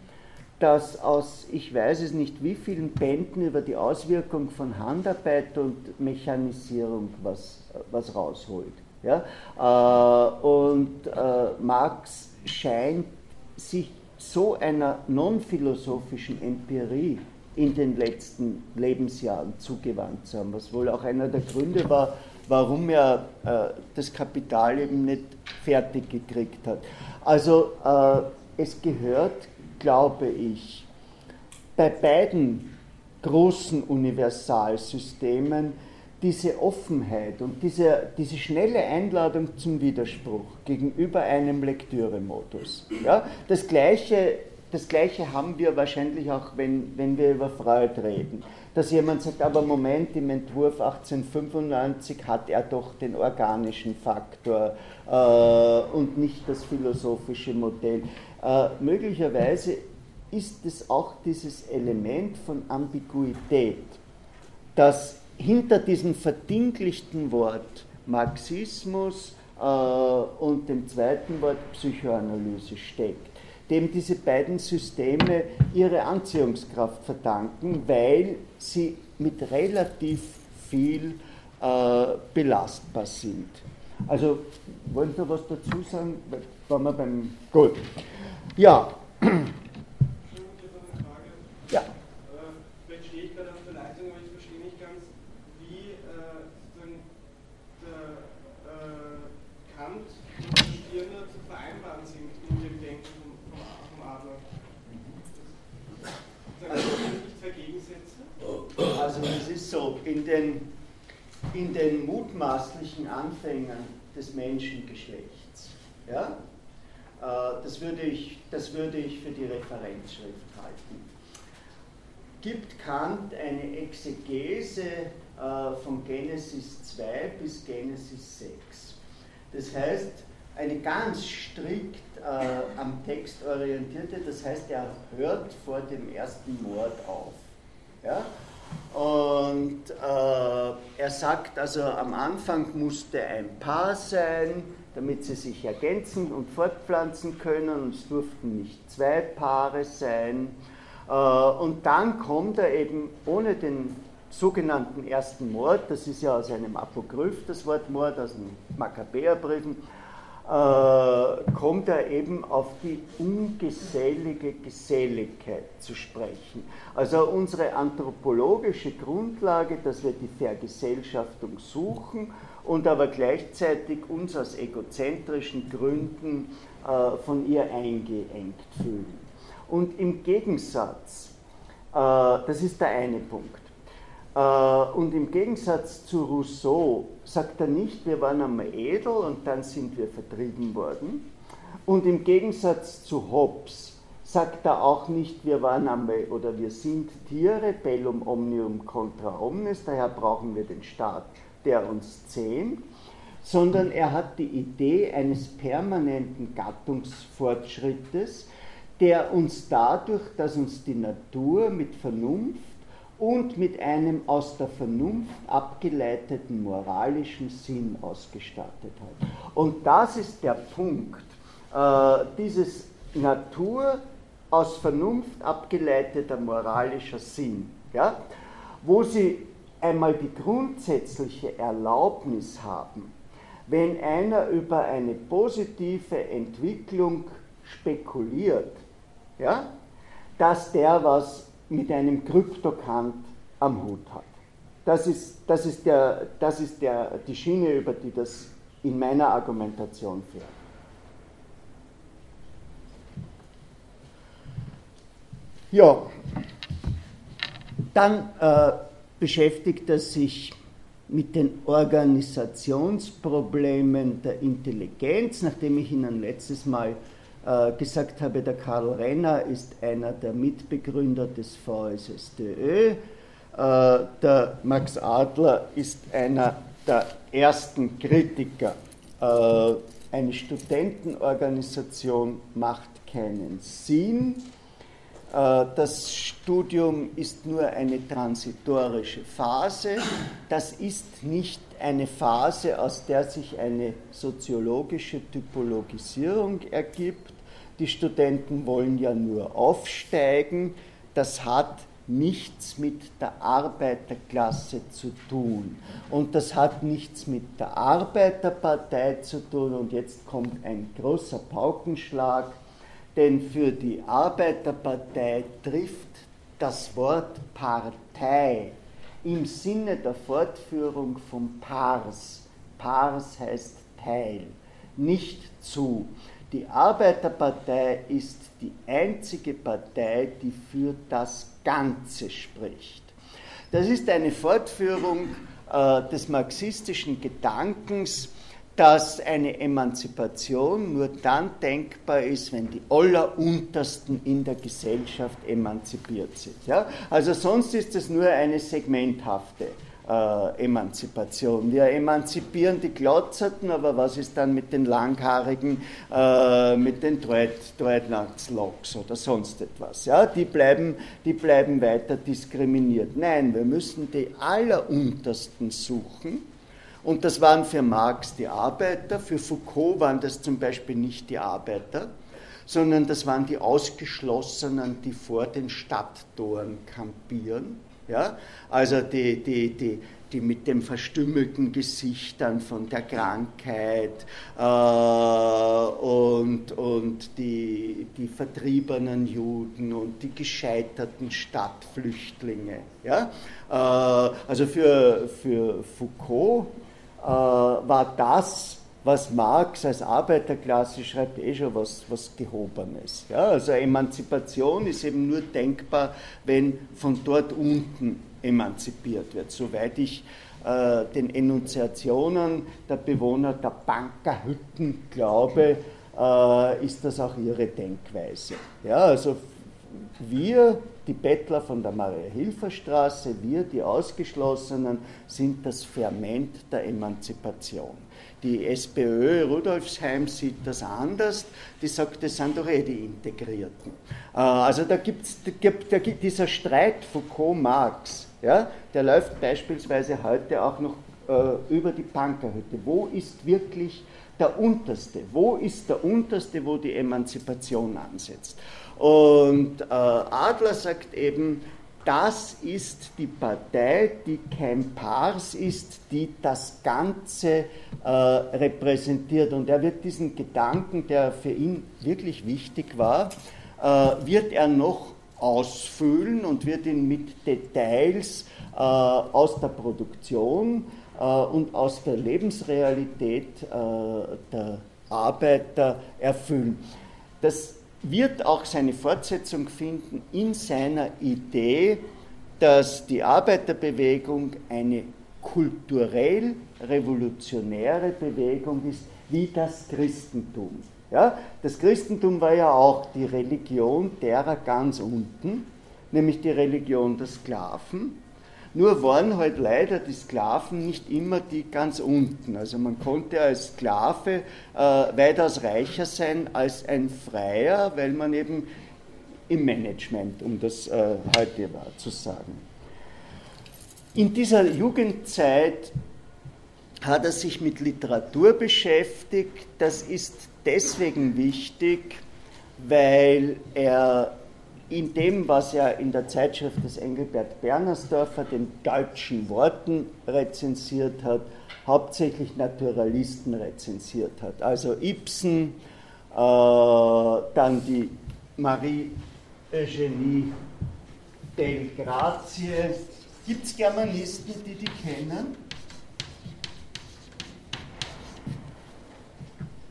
das aus, ich weiß es nicht wie vielen Bänden über die Auswirkung von Handarbeit und Mechanisierung was, was rausholt. Ja? Äh, und äh, Marx scheint sich so einer non-philosophischen Empirie in den letzten Lebensjahren zugewandt zu haben, was wohl auch einer der Gründe war, warum er äh, das Kapital eben nicht fertig gekriegt hat. Also äh, es gehört, glaube ich, bei beiden großen Universalsystemen diese Offenheit und diese, diese schnelle Einladung zum Widerspruch gegenüber einem Lektüremodus. Ja? Das gleiche das Gleiche haben wir wahrscheinlich auch, wenn, wenn wir über Freud reden. Dass jemand sagt, aber Moment, im Entwurf 1895 hat er doch den organischen Faktor äh, und nicht das philosophische Modell. Äh, möglicherweise ist es auch dieses Element von Ambiguität, das hinter diesem verdinglichten Wort Marxismus äh, und dem zweiten Wort Psychoanalyse steckt, dem diese beiden Systeme ihre Anziehungskraft verdanken, weil sie mit relativ viel äh, belastbar sind. Also, wollen Sie was dazu sagen? Waren wir beim. Gut. Ja. Ja. Vielleicht stehe ich gerade auf der Leitung, aber ich verstehe nicht ganz, wie äh, der äh, Kant und der Stirner zu vereinbaren sind in dem Denken vom, Adler. Also, nicht zwei Gegensätze? Also es ist so, in den, in den mutmaßlichen Anfängen des Menschengeschlechts, ja, äh, das, würde ich, das würde ich für die Referenzschrift halten, gibt Kant eine Exegese äh, von Genesis 2 bis Genesis 6. Das heißt, eine ganz strikt äh, am Text orientierte, das heißt, er hört vor dem ersten Mord auf. Ja? Und äh, er sagt also, am Anfang musste ein Paar sein, damit sie sich ergänzen und fortpflanzen können. Und es durften nicht zwei Paare sein. Äh, und dann kommt er eben ohne den sogenannten ersten Mord, das ist ja aus einem Apokryph das Wort Mord, aus den Makkabäerbriefen, äh, kommt er eben auf die ungesellige Geselligkeit zu sprechen. Also unsere anthropologische Grundlage, dass wir die Vergesellschaftung suchen und aber gleichzeitig uns aus egozentrischen Gründen äh, von ihr eingeengt fühlen. Und im Gegensatz, äh, das ist der eine Punkt, äh, und im Gegensatz zu Rousseau sagt er nicht, wir waren einmal edel und dann sind wir vertrieben worden. Und im Gegensatz zu Hobbes sagt er auch nicht, wir waren einmal oder wir sind Tiere, bellum omnium contra omnes, daher brauchen wir den Staat, der uns zähmt, sondern er hat die Idee eines permanenten Gattungsfortschrittes, der uns dadurch, dass uns die Natur mit Vernunft und mit einem aus der Vernunft abgeleiteten moralischen Sinn ausgestattet hat. Und das ist der Punkt, äh, dieses Natur aus Vernunft abgeleiteter moralischer Sinn, ja, wo sie einmal die grundsätzliche Erlaubnis haben, wenn einer über eine positive Entwicklung spekuliert, ja, dass der was mit einem Kryptokant am Hut hat. Das ist, das ist, der, das ist der, die Schiene, über die das in meiner Argumentation fährt. Ja, dann äh, beschäftigt er sich mit den Organisationsproblemen der Intelligenz, nachdem ich Ihnen letztes Mal äh, gesagt habe, der Karl Renner ist einer der Mitbegründer des VSSDÖ. Äh, der Max Adler ist einer der ersten Kritiker. Äh, eine Studentenorganisation macht keinen Sinn. Das Studium ist nur eine transitorische Phase. Das ist nicht eine Phase, aus der sich eine soziologische Typologisierung ergibt, die Studenten wollen ja nur aufsteigen, das hat nichts mit der Arbeiterklasse zu tun. Und das hat nichts mit der Arbeiterpartei zu tun. Und jetzt kommt ein großer Paukenschlag, denn für die Arbeiterpartei trifft das Wort Partei im Sinne der Fortführung vom Pars, Pars heißt Teil, nicht zu. Die Arbeiterpartei ist die einzige Partei, die für das Ganze spricht. Das ist eine Fortführung äh, des marxistischen Gedankens, dass eine Emanzipation nur dann denkbar ist, wenn die Alleruntersten in der Gesellschaft emanzipiert sind. Ja? Also sonst ist es nur eine segmenthafte äh, Emanzipation. Wir emanzipieren die Glotzerten, aber was ist dann mit den Langhaarigen, äh, mit den Dreadnoughts-Loks oder sonst etwas? Ja? Die, bleiben, die bleiben weiter diskriminiert. Nein, wir müssen die Alleruntersten suchen und das waren für Marx die Arbeiter, für Foucault waren das zum Beispiel nicht die Arbeiter, sondern das waren die Ausgeschlossenen, die vor den Stadttoren kampieren. Ja? Also die, die, die, die mit dem verstümmelten Gesicht dann von der Krankheit äh, und, und die, die vertriebenen Juden und die gescheiterten Stadtflüchtlinge. Ja? Äh, also für, für Foucault war das, was Marx als Arbeiterklasse schreibt, eh schon was, was Gehobenes. Ja? Also Emanzipation ist eben nur denkbar, wenn von dort unten emanzipiert wird. Soweit ich äh, den Enunziationen der Bewohner der Bankerhütten glaube, äh, ist das auch ihre Denkweise. Ja, also wir, die Bettler von der Maria-Hilfer-Straße, wir, die Ausgeschlossenen, sind das Ferment der Emanzipation. Die SPÖ Rudolfsheim sieht das anders. Die sagt, das sind doch eh die Integrierten. Äh, also da gibt es dieser Streit Foucault-Marx, ja, der läuft beispielsweise heute auch noch äh, über die Punkerhütte. Wo ist wirklich der Unterste? Wo ist der Unterste, wo die Emanzipation ansetzt? Und äh, Adler sagt eben, das ist die Partei, die kein Pars ist, die das Ganze äh, repräsentiert. Und er wird diesen Gedanken, der für ihn wirklich wichtig war, äh, wird er noch ausfüllen und wird ihn mit Details äh, aus der Produktion äh, und aus der Lebensrealität äh, der Arbeiter erfüllen. Das wird auch seine Fortsetzung finden in seiner Idee, dass die Arbeiterbewegung eine kulturell revolutionäre Bewegung ist, wie das Christentum. Ja, das Christentum war ja auch die Religion derer ganz unten, nämlich die Religion der Sklaven. Nur waren halt leider die Sklaven nicht immer die ganz unten. Also man konnte als Sklave äh, weitaus reicher sein als ein Freier, weil man eben im Management, um das äh, heute war zu sagen. In dieser Jugendzeit hat er sich mit Literatur beschäftigt. Das ist deswegen wichtig, weil er in dem, was er in der Zeitschrift des Engelbert Bernersdorfer, den deutschen Worten rezensiert hat, hauptsächlich Naturalisten rezensiert hat. Also Ibsen, äh, dann die Marie Eugenie Del Grazie. Gibt es Germanisten, die die kennen?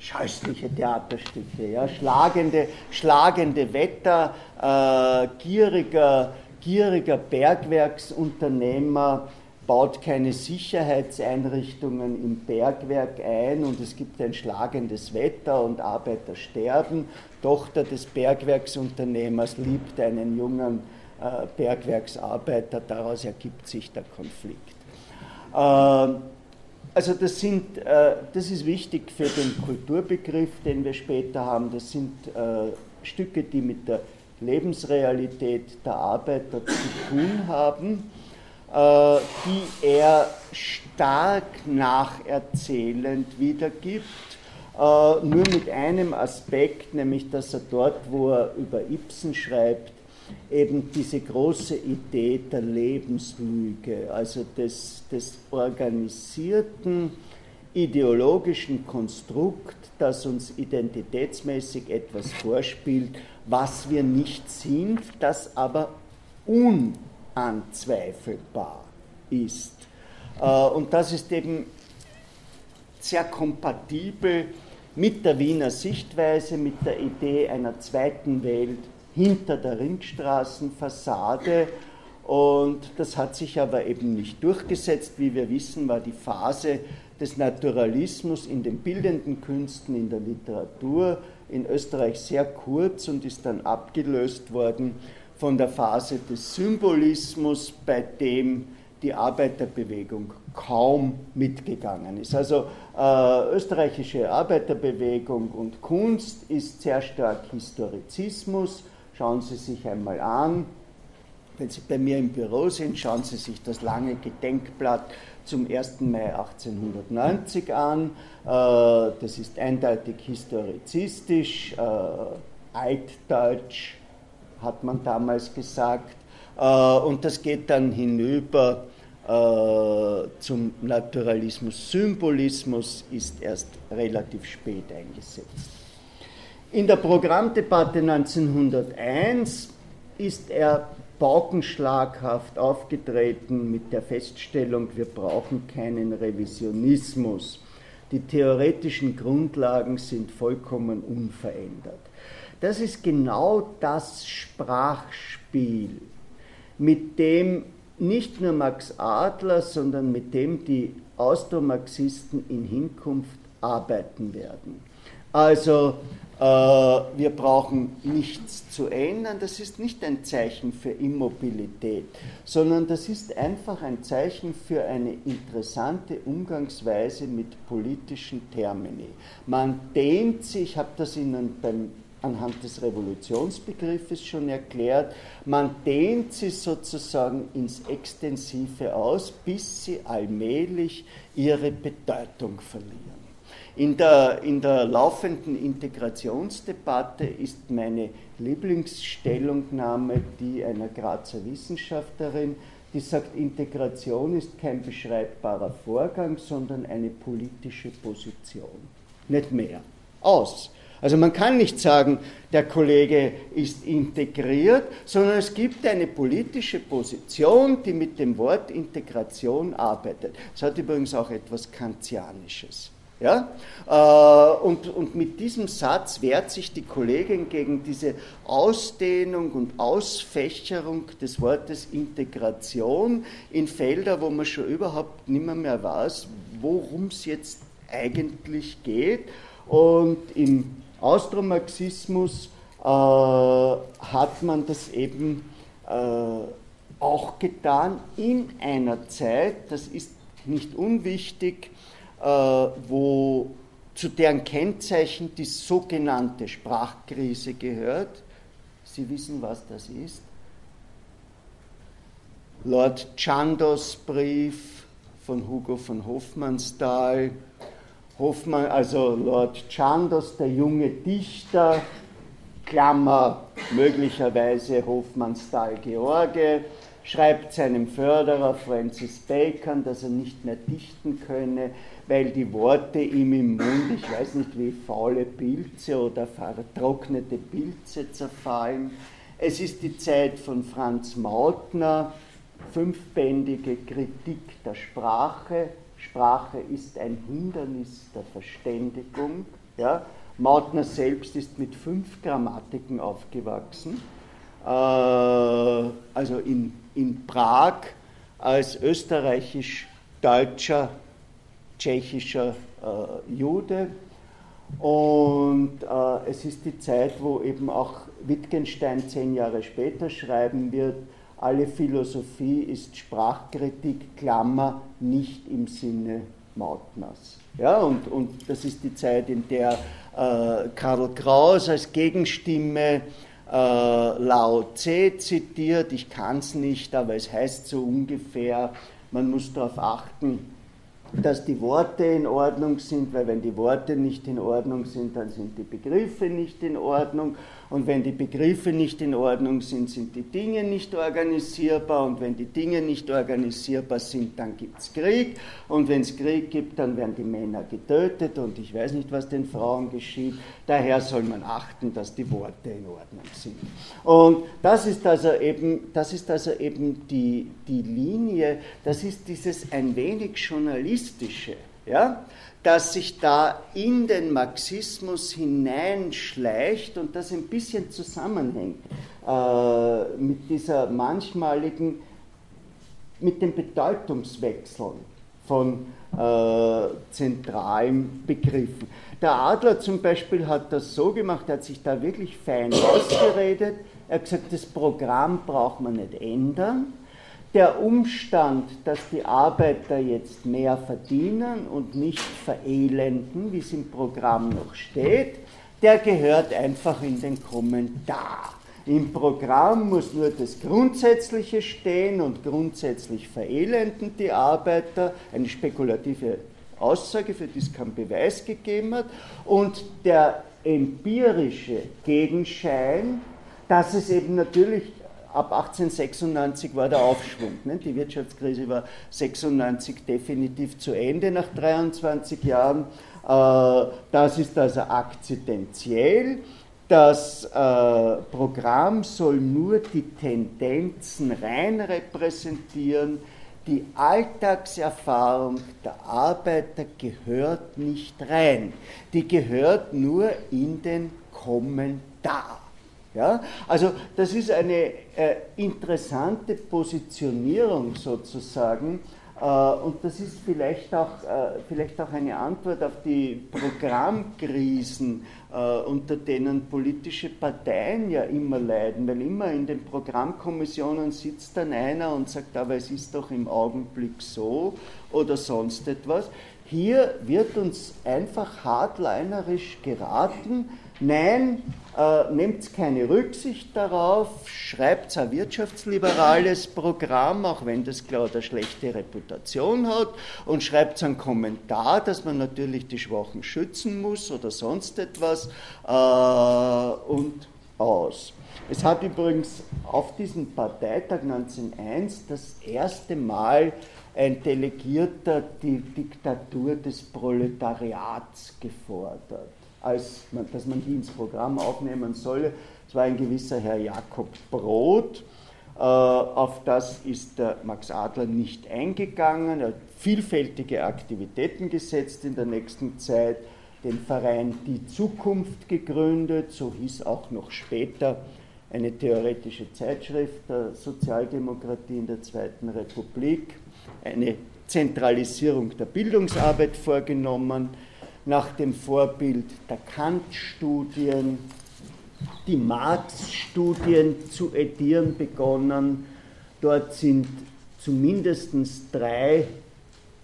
Scheußliche Theaterstücke, ja, schlagende, schlagende Wetter, äh, gieriger, gieriger Bergwerksunternehmer baut keine Sicherheitseinrichtungen im Bergwerk ein und es gibt ein schlagendes Wetter und Arbeiter sterben. Tochter des Bergwerksunternehmers liebt einen jungen äh, Bergwerksarbeiter, daraus ergibt sich der Konflikt. Äh, also das, sind, äh, das ist wichtig für den Kulturbegriff, den wir später haben. Das sind äh, Stücke, die mit der Lebensrealität der Arbeiter zu tun haben, äh, die er stark nacherzählend wiedergibt, nur mit einem Aspekt, nämlich dass er dort, wo er über Ibsen schreibt, eben diese große Idee der Lebenslüge, also des, des organisierten ideologischen Konstrukt, das uns identitätsmäßig etwas vorspielt, was wir nicht sind, das aber unanzweifelbar ist. Äh, und das ist eben sehr kompatibel mit der Wiener Sichtweise, mit der Idee einer zweiten Welt, hinter der Ringstraßenfassade. Und das hat sich aber eben nicht durchgesetzt. Wie wir wissen, war die Phase des Naturalismus in den bildenden Künsten, in der Literatur in Österreich sehr kurz und ist dann abgelöst worden von der Phase des Symbolismus, bei dem die Arbeiterbewegung kaum mitgegangen ist. Also äh, österreichische Arbeiterbewegung und Kunst ist sehr stark Historizismus. Schauen Sie sich einmal an, wenn Sie bei mir im Büro sind, schauen Sie sich das lange Gedenkblatt zum 1. Mai 1890 an. Äh, das ist eindeutig historizistisch, äh, altdeutsch hat man damals gesagt. Äh, und das geht dann hinüber zum Naturalismus. Symbolismus ist erst relativ spät eingesetzt. In der Programmdebatte 1901 ist er paukenschlaghaft aufgetreten mit der Feststellung, wir brauchen keinen Revisionismus. Die theoretischen Grundlagen sind vollkommen unverändert. Das ist genau das Sprachspiel, mit dem nicht nur Max Adler, sondern mit dem die Austromarxisten in Hinkunft arbeiten werden. Also wir brauchen nichts zu ändern, das ist nicht ein Zeichen für Immobilität, sondern das ist einfach ein Zeichen für eine interessante Umgangsweise mit politischen Termini. Man dehnt sich, ich habe das Ihnen beim, anhand des Revolutionsbegriffes schon erklärt, man dehnt sie sozusagen ins Extensive aus, bis sie allmählich ihre Bedeutung verlieren. In der, in der laufenden Integrationsdebatte ist meine Lieblingsstellungnahme die einer Grazer Wissenschaftlerin, die sagt, Integration ist kein beschreibbarer Vorgang, sondern eine politische Position. Nicht mehr. Aus. Also man kann nicht sagen, der Kollege ist integriert, sondern es gibt eine politische Position, die mit dem Wort Integration arbeitet. Das hat übrigens auch etwas Kantianisches. Ja? Äh, und, und mit diesem Satz wehrt sich die Kollegin gegen diese Ausdehnung und Ausfächerung des Wortes Integration in Felder, wo man schon überhaupt nicht mehr, weiß, worum es jetzt eigentlich geht. Und im Austromarxismus äh, hat man das eben äh, auch getan in einer Zeit, das ist nicht unwichtig, wo zu deren Kennzeichen die sogenannte Sprachkrise gehört. Sie wissen, was das ist. Lord Chandos Brief von Hugo von Hofmannsthal. Hoffmann, also Lord Chandos, der junge Dichter, Klammer möglicherweise Hofmannsthal George, schreibt seinem Förderer Francis Bacon, dass er nicht mehr dichten könne, weil die Worte ihm im Mund, ich weiß nicht wie faule Pilze oder vertrocknete Pilze zerfallen. Es ist die Zeit von Franz Mautner, fünfbändige Kritik der Sprache. Sprache ist ein Hindernis der Verständigung. Ja? Mautner selbst ist mit fünf Grammatiken aufgewachsen, äh, also in, in Prag als österreichisch-deutscher tschechischer äh, Jude. Und äh, es ist die Zeit, wo eben auch Wittgenstein zehn Jahre später schreiben wird, alle Philosophie ist Sprachkritik, Klammer, nicht im Sinne Mautners. Ja, und, und das ist die Zeit, in der äh, Karl Kraus als Gegenstimme äh, Lao Tse zitiert, ich kann es nicht, aber es heißt so ungefähr, man muss darauf achten, dass die Worte in Ordnung sind, weil wenn die Worte nicht in Ordnung sind, dann sind die Begriffe nicht in Ordnung. Und wenn die Begriffe nicht in Ordnung sind, sind die Dinge nicht organisierbar. Und wenn die Dinge nicht organisierbar sind, dann gibt es Krieg. Und wenn es Krieg gibt, dann werden die Männer getötet. Und ich weiß nicht, was den Frauen geschieht. Daher soll man achten, dass die Worte in Ordnung sind. Und das ist also eben, das ist also eben die, die Linie, das ist dieses ein wenig journalistische. Ja? Das sich da in den Marxismus hineinschleicht und das ein bisschen zusammenhängt äh, mit dieser manchmaligen, mit den Bedeutungswechseln von äh, zentralen Begriffen. Der Adler zum Beispiel hat das so gemacht, er hat sich da wirklich fein ausgeredet. Er hat gesagt, das Programm braucht man nicht ändern. Der Umstand, dass die Arbeiter jetzt mehr verdienen und nicht verelenden, wie es im Programm noch steht, der gehört einfach in den Kommentar. Im Programm muss nur das Grundsätzliche stehen und grundsätzlich verelenden die Arbeiter, eine spekulative Aussage, für die es keinen Beweis gegeben hat, und der empirische Gegenschein, dass es eben natürlich ab 1896 war der Aufschwung. Ne? Die Wirtschaftskrise war 96 definitiv zu Ende nach 23 Jahren. Äh, das ist also akzidentiell. Das äh, Programm soll nur die Tendenzen rein repräsentieren. Die Alltagserfahrung der Arbeiter gehört nicht rein. Die gehört nur in den Kommentar. Ja? Also das ist eine äh, interessante Positionierung sozusagen äh, und das ist vielleicht auch, äh, vielleicht auch eine Antwort auf die Programmkrisen, äh, unter denen politische Parteien ja immer leiden, weil immer in den Programmkommissionen sitzt dann einer und sagt, aber es ist doch im Augenblick so oder sonst etwas. Hier wird uns einfach hardlinerisch geraten, Nein, äh, nehmt keine Rücksicht darauf, schreibt ein wirtschaftsliberales Programm, auch wenn das klar eine schlechte Reputation hat, und schreibt einen Kommentar, dass man natürlich die Schwachen schützen muss oder sonst etwas äh, und aus. Es hat übrigens auf diesem Parteitag 1901 das erste Mal ein Delegierter die Diktatur des Proletariats gefordert als man, dass man die ins Programm aufnehmen solle. Es war ein gewisser Herr Jakob Brot. Äh, auf das ist der Max Adler nicht eingegangen. Er hat vielfältige Aktivitäten gesetzt in der nächsten Zeit. Den Verein Die Zukunft gegründet, so hieß auch noch später eine theoretische Zeitschrift der Sozialdemokratie in der Zweiten Republik, eine Zentralisierung der Bildungsarbeit vorgenommen, nach dem Vorbild der Kant-Studien, die Marx-Studien zu edieren begonnen. Dort sind zumindest drei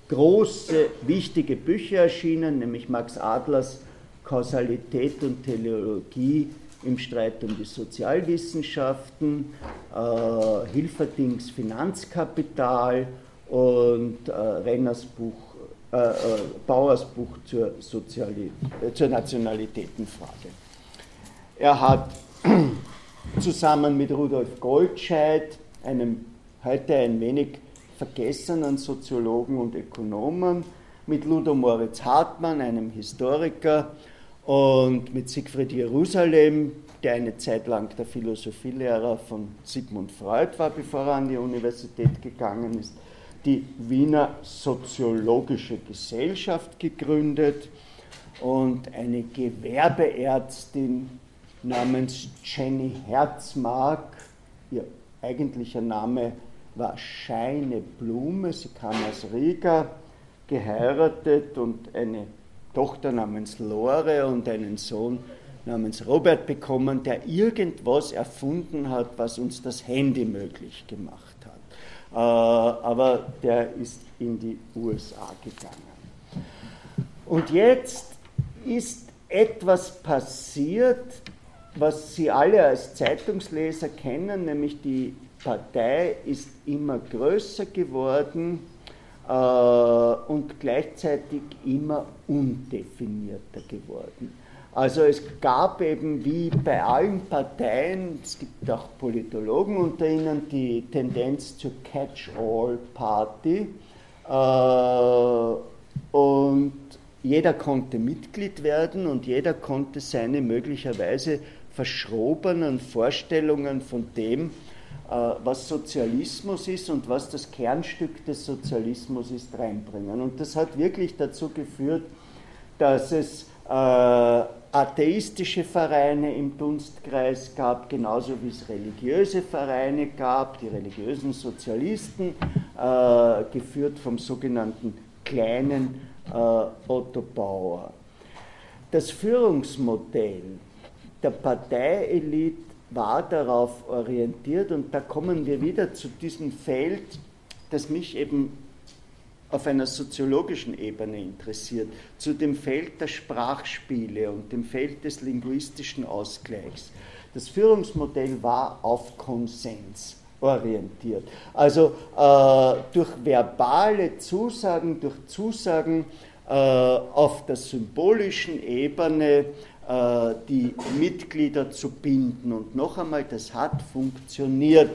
große, wichtige Bücher erschienen, nämlich Max Adlers Kausalität und Teleologie im Streit um die Sozialwissenschaften, äh, Hilferdings Finanzkapital und äh, Renners Buch Bauers Buch zur, äh, zur Nationalitätenfrage. Er hat zusammen mit Rudolf Goldscheid, einem heute ein wenig vergessenen Soziologen und Ökonomen, mit Ludo Moritz Hartmann, einem Historiker, und mit Siegfried Jerusalem, der eine Zeit lang der Philosophielehrer von Sigmund Freud war, bevor er an die Universität gegangen ist, die Wiener Soziologische Gesellschaft gegründet und eine Gewerbeärztin namens Jenny Herzmark, ihr eigentlicher Name war Scheine Blume, sie kam aus Riga, geheiratet und eine Tochter namens Lore und einen Sohn namens Robert bekommen, der irgendwas erfunden hat, was uns das Handy möglich gemacht aber der ist in die USA gegangen. Und jetzt ist etwas passiert, was Sie alle als Zeitungsleser kennen, nämlich die Partei ist immer größer geworden äh, und gleichzeitig immer undefinierter geworden. Also es gab eben wie bei allen Parteien, es gibt auch Politologen unter ihnen, die Tendenz zur Catch-all-Party. Äh, und jeder konnte Mitglied werden und jeder konnte seine möglicherweise verschrobenen Vorstellungen von dem, äh, was Sozialismus ist und was das Kernstück des Sozialismus ist, reinbringen. Und das hat wirklich dazu geführt, dass es äh, atheistische Vereine im Dunstkreis gab, genauso wie es religiöse Vereine gab, die religiösen Sozialisten, äh, geführt vom sogenannten kleinen äh, Otto Bauer. Das Führungsmodell der Parteielite war darauf orientiert und da kommen wir wieder zu diesem Feld, das mich eben auf einer soziologischen Ebene interessiert, zu dem Feld der Sprachspiele und dem Feld des linguistischen Ausgleichs. Das Führungsmodell war auf Konsens orientiert. Also äh, durch verbale Zusagen, durch Zusagen äh, auf der symbolischen Ebene äh, die Mitglieder zu binden. Und noch einmal, das hat funktioniert.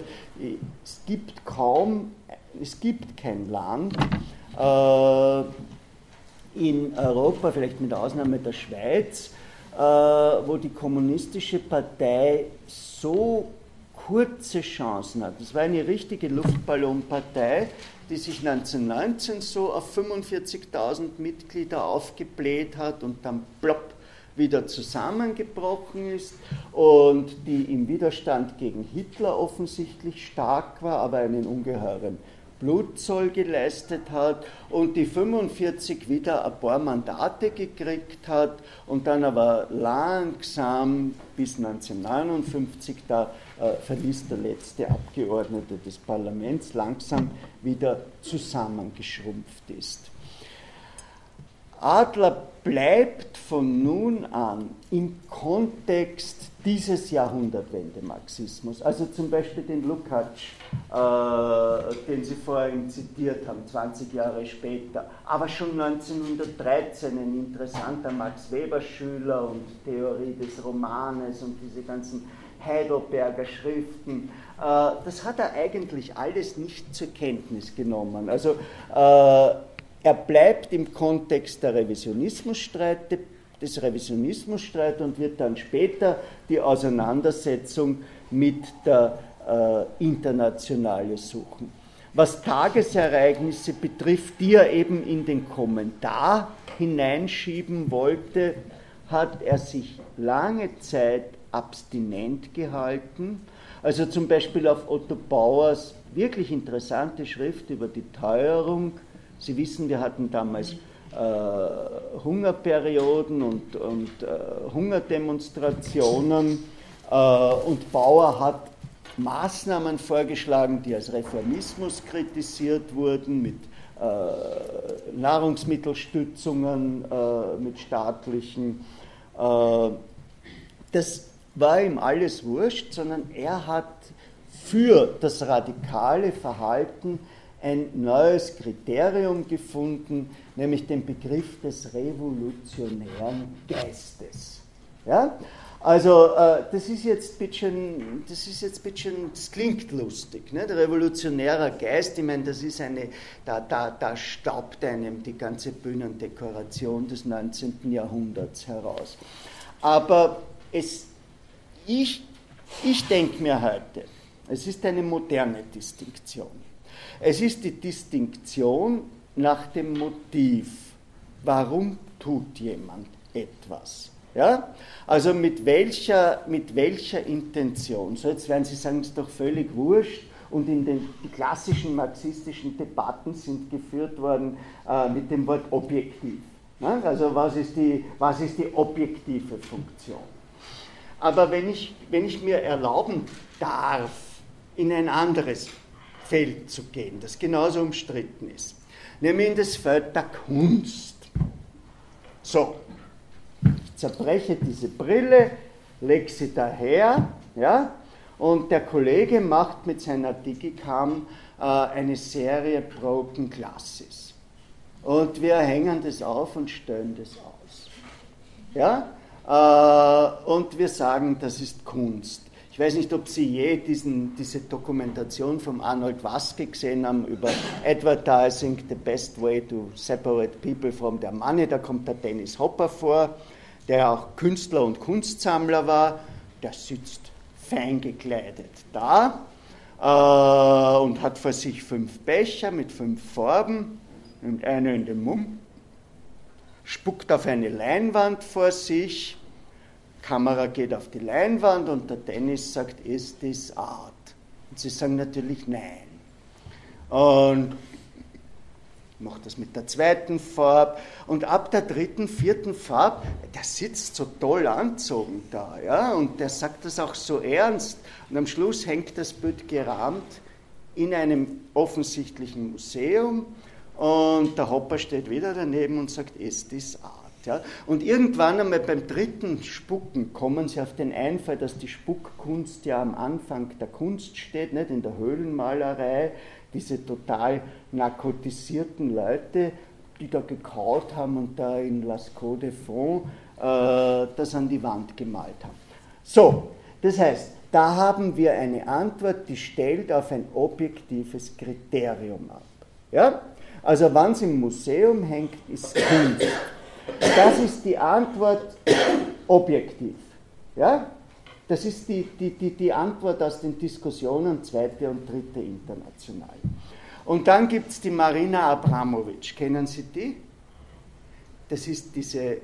Es gibt kaum, es gibt kein Land in Europa, vielleicht mit Ausnahme der Schweiz, äh, wo die kommunistische Partei so kurze Chancen hat. Das war eine richtige Luftballonpartei, die sich 1919 so auf 45.000 Mitglieder aufgebläht hat und dann plopp wieder zusammengebrochen ist und die im Widerstand gegen Hitler offensichtlich stark war, aber einen ungeheuren Blutzoll geleistet hat und die 45 wieder ein paar Mandate gekriegt hat und dann aber langsam bis 1959, da äh, verließ der letzte Abgeordnete des Parlaments, langsam wieder zusammengeschrumpft ist. Adler bleibt von nun an im Kontext dieses Jahrhundertwende-Marxismus, also zum Beispiel den Lukács, äh, den Sie vorhin zitiert haben, 20 Jahre später, aber schon 1913 ein interessanter Max Weber-Schüler und Theorie des Romanes und diese ganzen Heidelberger Schriften, äh, das hat er eigentlich alles nicht zur Kenntnis genommen. Also äh, er bleibt im Kontext der Revisionismusstreite, des Revisionismusstreits und wird dann später die Auseinandersetzung mit der äh, Internationale suchen. Was Tagesereignisse betrifft, die er eben in den Kommentar hineinschieben wollte, hat er sich lange Zeit abstinent gehalten. Also zum Beispiel auf Otto Bauers wirklich interessante Schrift über die Teuerung Sie wissen, wir hatten damals äh, Hungerperioden und, und äh, Hungerdemonstrationen äh, und Bauer hat Maßnahmen vorgeschlagen, die als Reformismus kritisiert wurden, mit äh, Nahrungsmittelstützungen, äh, mit staatlichen. Äh, das war ihm alles wurscht, sondern er hat für das radikale Verhalten ein neues Kriterium gefunden, nämlich den Begriff des revolutionären Geistes. Ja? Also äh, das ist jetzt bisschen, das ist jetzt bisschen, das klingt lustig, ne? der revolutionäre Geist, ich meine, das ist eine, da, da, da staubt einem die ganze Bühnendekoration des 19. Jahrhunderts heraus. Aber es, ich, ich denke mir heute, es ist eine moderne Distinktion. Es ist die Distinktion nach dem Motiv. Warum tut jemand etwas? Ja? Also mit welcher, mit welcher Intention? So, jetzt werden Sie sagen, es ist doch völlig wurscht. Und in den klassischen marxistischen Debatten sind geführt worden äh, mit dem Wort objektiv. Ne? Also was ist, die, was ist die objektive Funktion? Aber wenn ich, wenn ich mir erlauben darf, in ein anderes Feld zu gehen, das genauso umstritten ist, nämlich in das Feld der Kunst. So, ich zerbreche diese Brille, lege sie daher, ja, und der Kollege macht mit seiner Digicam äh, eine Serie Broken Classes. Und wir hängen das auf und stellen das aus. Ja? Äh, und wir sagen, das ist Kunst. Ich weiß nicht, ob Sie je diesen, diese Dokumentation von Arnold Waske gesehen haben über Advertising, the best way to separate people from their money. Da kommt der Dennis Hopper vor, der auch Künstler und Kunstsammler war. Der sitzt fein gekleidet da äh, und hat vor sich fünf Becher mit fünf Farben, nimmt eine in den Mund, spuckt auf eine Leinwand vor sich Kamera geht auf die Leinwand und der Dennis sagt, ist this art? Und sie sagen natürlich nein. Und macht das mit der zweiten Farbe und ab der dritten, vierten Farbe, der sitzt so toll anzogen da, ja, und der sagt das auch so ernst und am Schluss hängt das Bild gerahmt in einem offensichtlichen Museum und der Hopper steht wieder daneben und sagt, ist das Art. Ja? Und irgendwann einmal beim dritten Spucken kommen sie auf den Einfall, dass die Spuckkunst ja am Anfang der Kunst steht, nicht in der Höhlenmalerei, diese total narkotisierten Leute, die da gekaut haben und da in Lascaux de Fonds äh, das an die Wand gemalt haben. So, das heißt, da haben wir eine Antwort, die stellt auf ein objektives Kriterium ab. Ja? Also, wenn es im Museum hängt, ist Kunst. Das ist die Antwort objektiv. Ja? Das ist die, die, die, die Antwort aus den Diskussionen zweite und dritte international. Und dann gibt es die Marina Abramovic. Kennen Sie die? Das ist diese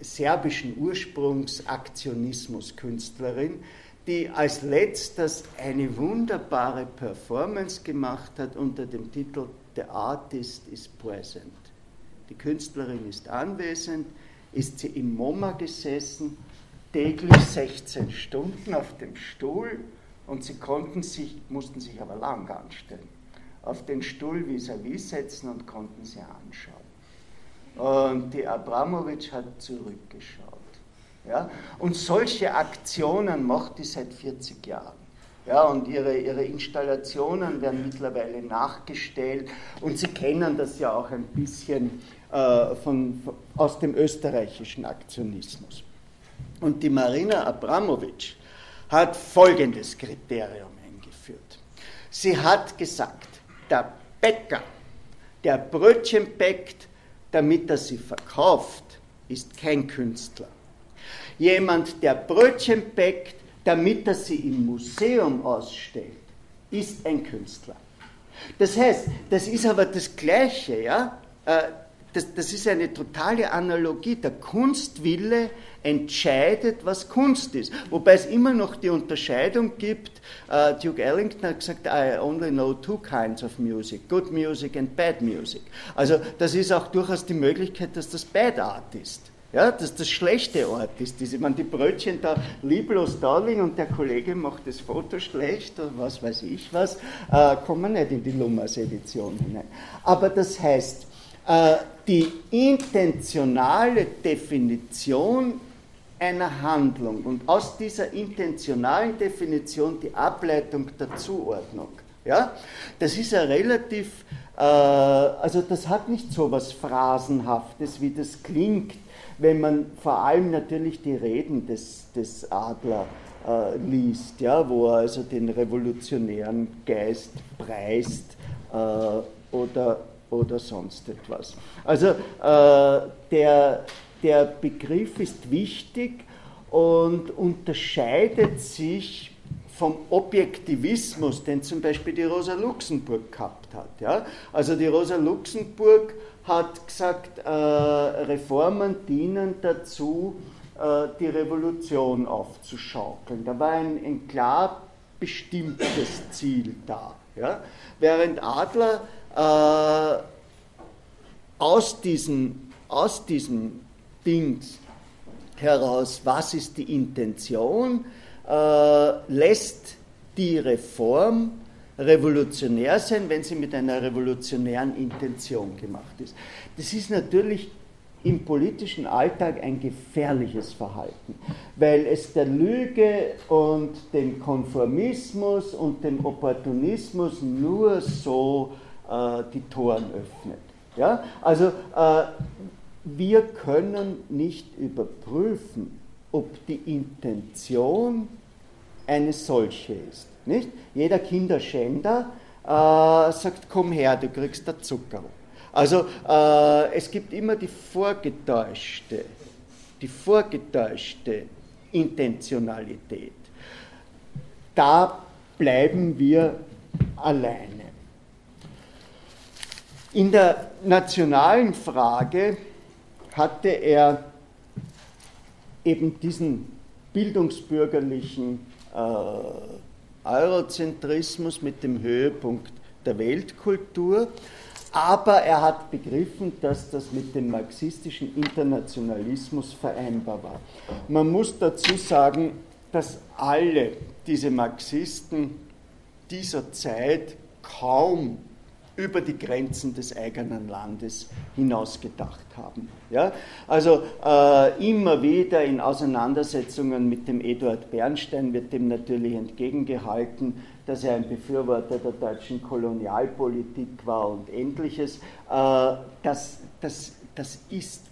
serbischen Ursprungs Aktionismus-Künstlerin, die als letztes eine wunderbare Performance gemacht hat unter dem Titel The Artist is Present. Die Künstlerin ist anwesend, ist sie im MoMA gesessen, täglich 16 Stunden auf dem Stuhl und sie konnten sich, mussten sich aber lang anstellen, auf den Stuhl vis-à-vis -vis setzen und konnten sie anschauen. Und die Abramowitsch hat zurückgeschaut. Ja? Und solche Aktionen macht die seit 40 Jahren. Ja, und ihre, ihre Installationen werden mittlerweile nachgestellt und Sie kennen das ja auch ein bisschen von, von, aus dem österreichischen Aktionismus. Und die Marina Abramovic hat folgendes Kriterium eingeführt. Sie hat gesagt, der Bäcker, der Brötchen bäckt, damit er sie verkauft, ist kein Künstler. Jemand, der Brötchen bäckt, damit er sie im Museum ausstellt, ist ein Künstler. Das heißt, das ist aber das Gleiche, ja? Das, das ist eine totale Analogie. Der Kunstwille entscheidet, was Kunst ist. Wobei es immer noch die Unterscheidung gibt, uh, Duke Ellington hat gesagt, I only know two kinds of music, good music and bad music. Also das ist auch durchaus die Möglichkeit, dass das Bad Art ist. Ja, dass das schlechte Art ist. Diese, man die Brötchen da lieblos da liegen und der Kollege macht das Foto schlecht oder was weiß ich was, äh, kommen nicht in die Lummers-Edition hinein. Aber das heißt, die intentionale Definition einer Handlung und aus dieser intentionalen Definition die Ableitung der Zuordnung. Ja? Das ist ja relativ, äh, also das hat nicht so was Phrasenhaftes, wie das klingt, wenn man vor allem natürlich die Reden des, des Adler äh, liest, ja, wo er also den revolutionären Geist preist äh, oder, oder sonst etwas. Also äh, der, der Begriff ist wichtig und unterscheidet sich vom Objektivismus, den zum Beispiel die Rosa Luxemburg gehabt hat. Ja? Also die Rosa Luxemburg hat gesagt, äh, Reformen dienen dazu, äh, die Revolution aufzuschaukeln. Da war ein, ein klar bestimmtes Ziel da. Ja? Während Adler äh, aus diesen, aus diesen Dings heraus, was ist die Intention, äh, lässt die Reform revolutionär sein, wenn sie mit einer revolutionären Intention gemacht ist. Das ist natürlich im politischen Alltag ein gefährliches Verhalten, weil es der Lüge und dem Konformismus und dem Opportunismus nur so äh, die Toren öffnet. Ja? Also äh, wir können nicht überprüfen, ob die Intention eine solche ist. Nicht? Jeder Kinderschänder äh, sagt, komm her, du kriegst da Zucker. Also äh, es gibt immer die vorgetäuschte, die vorgetäuschte Intentionalität. Da bleiben wir alleine. In der nationalen Frage hatte er eben diesen bildungsbürgerlichen äh, Eurozentrismus mit dem Höhepunkt der Weltkultur. aber er hat begriffen, dass das mit dem marxistischen Internationalismus vereinbar war. Man muss dazu sagen, dass alle diese Marxisten dieser Zeit kaum über die Grenzen des eigenen Landes hinausgedacht haben. Ja? Also äh, immer wieder in Auseinandersetzungen mit dem Eduard Bernstein wird dem natürlich entgegengehalten, dass er ein Befürworter der deutschen Kolonialpolitik war und ähnliches. Äh, das, das, das ist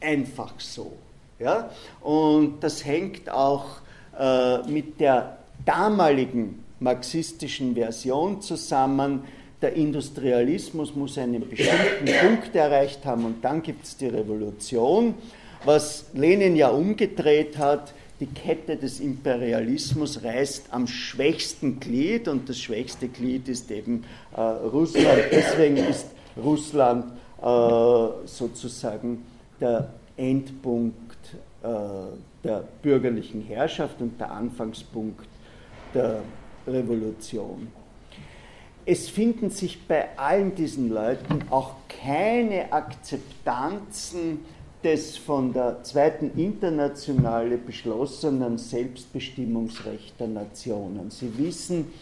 einfach so. Ja? Und das hängt auch äh, mit der damaligen marxistischen Version zusammen, der Industrialismus muss einen bestimmten Punkt erreicht haben und dann gibt es die Revolution. Was Lenin ja umgedreht hat, die Kette des Imperialismus reißt am schwächsten Glied und das schwächste Glied ist eben äh, Russland. Deswegen ist Russland äh, sozusagen der Endpunkt äh, der bürgerlichen Herrschaft und der Anfangspunkt der Revolution es finden sich bei allen diesen Leuten auch keine Akzeptanzen des von der Zweiten Internationale beschlossenen Selbstbestimmungsrecht der Nationen. Sie wissen,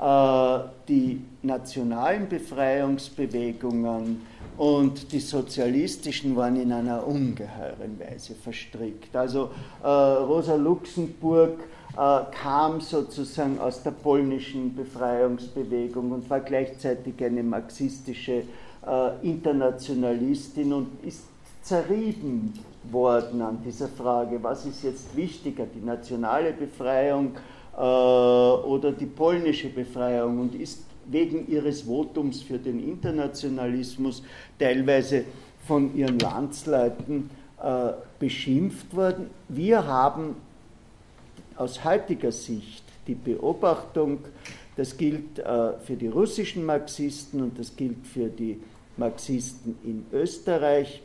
äh, die nationalen Befreiungsbewegungen und die sozialistischen waren in einer ungeheuren Weise verstrickt. Also äh, Rosa Luxemburg kam sozusagen aus der polnischen Befreiungsbewegung und war gleichzeitig eine marxistische äh, Internationalistin und ist zerrieben worden an dieser Frage, was ist jetzt wichtiger, die nationale Befreiung äh, oder die polnische Befreiung und ist wegen ihres Votums für den Internationalismus teilweise von ihren Landsleuten äh, beschimpft worden. Wir haben aus heutiger Sicht die Beobachtung, das gilt äh, für die russischen Marxisten und das gilt für die Marxisten in Österreich,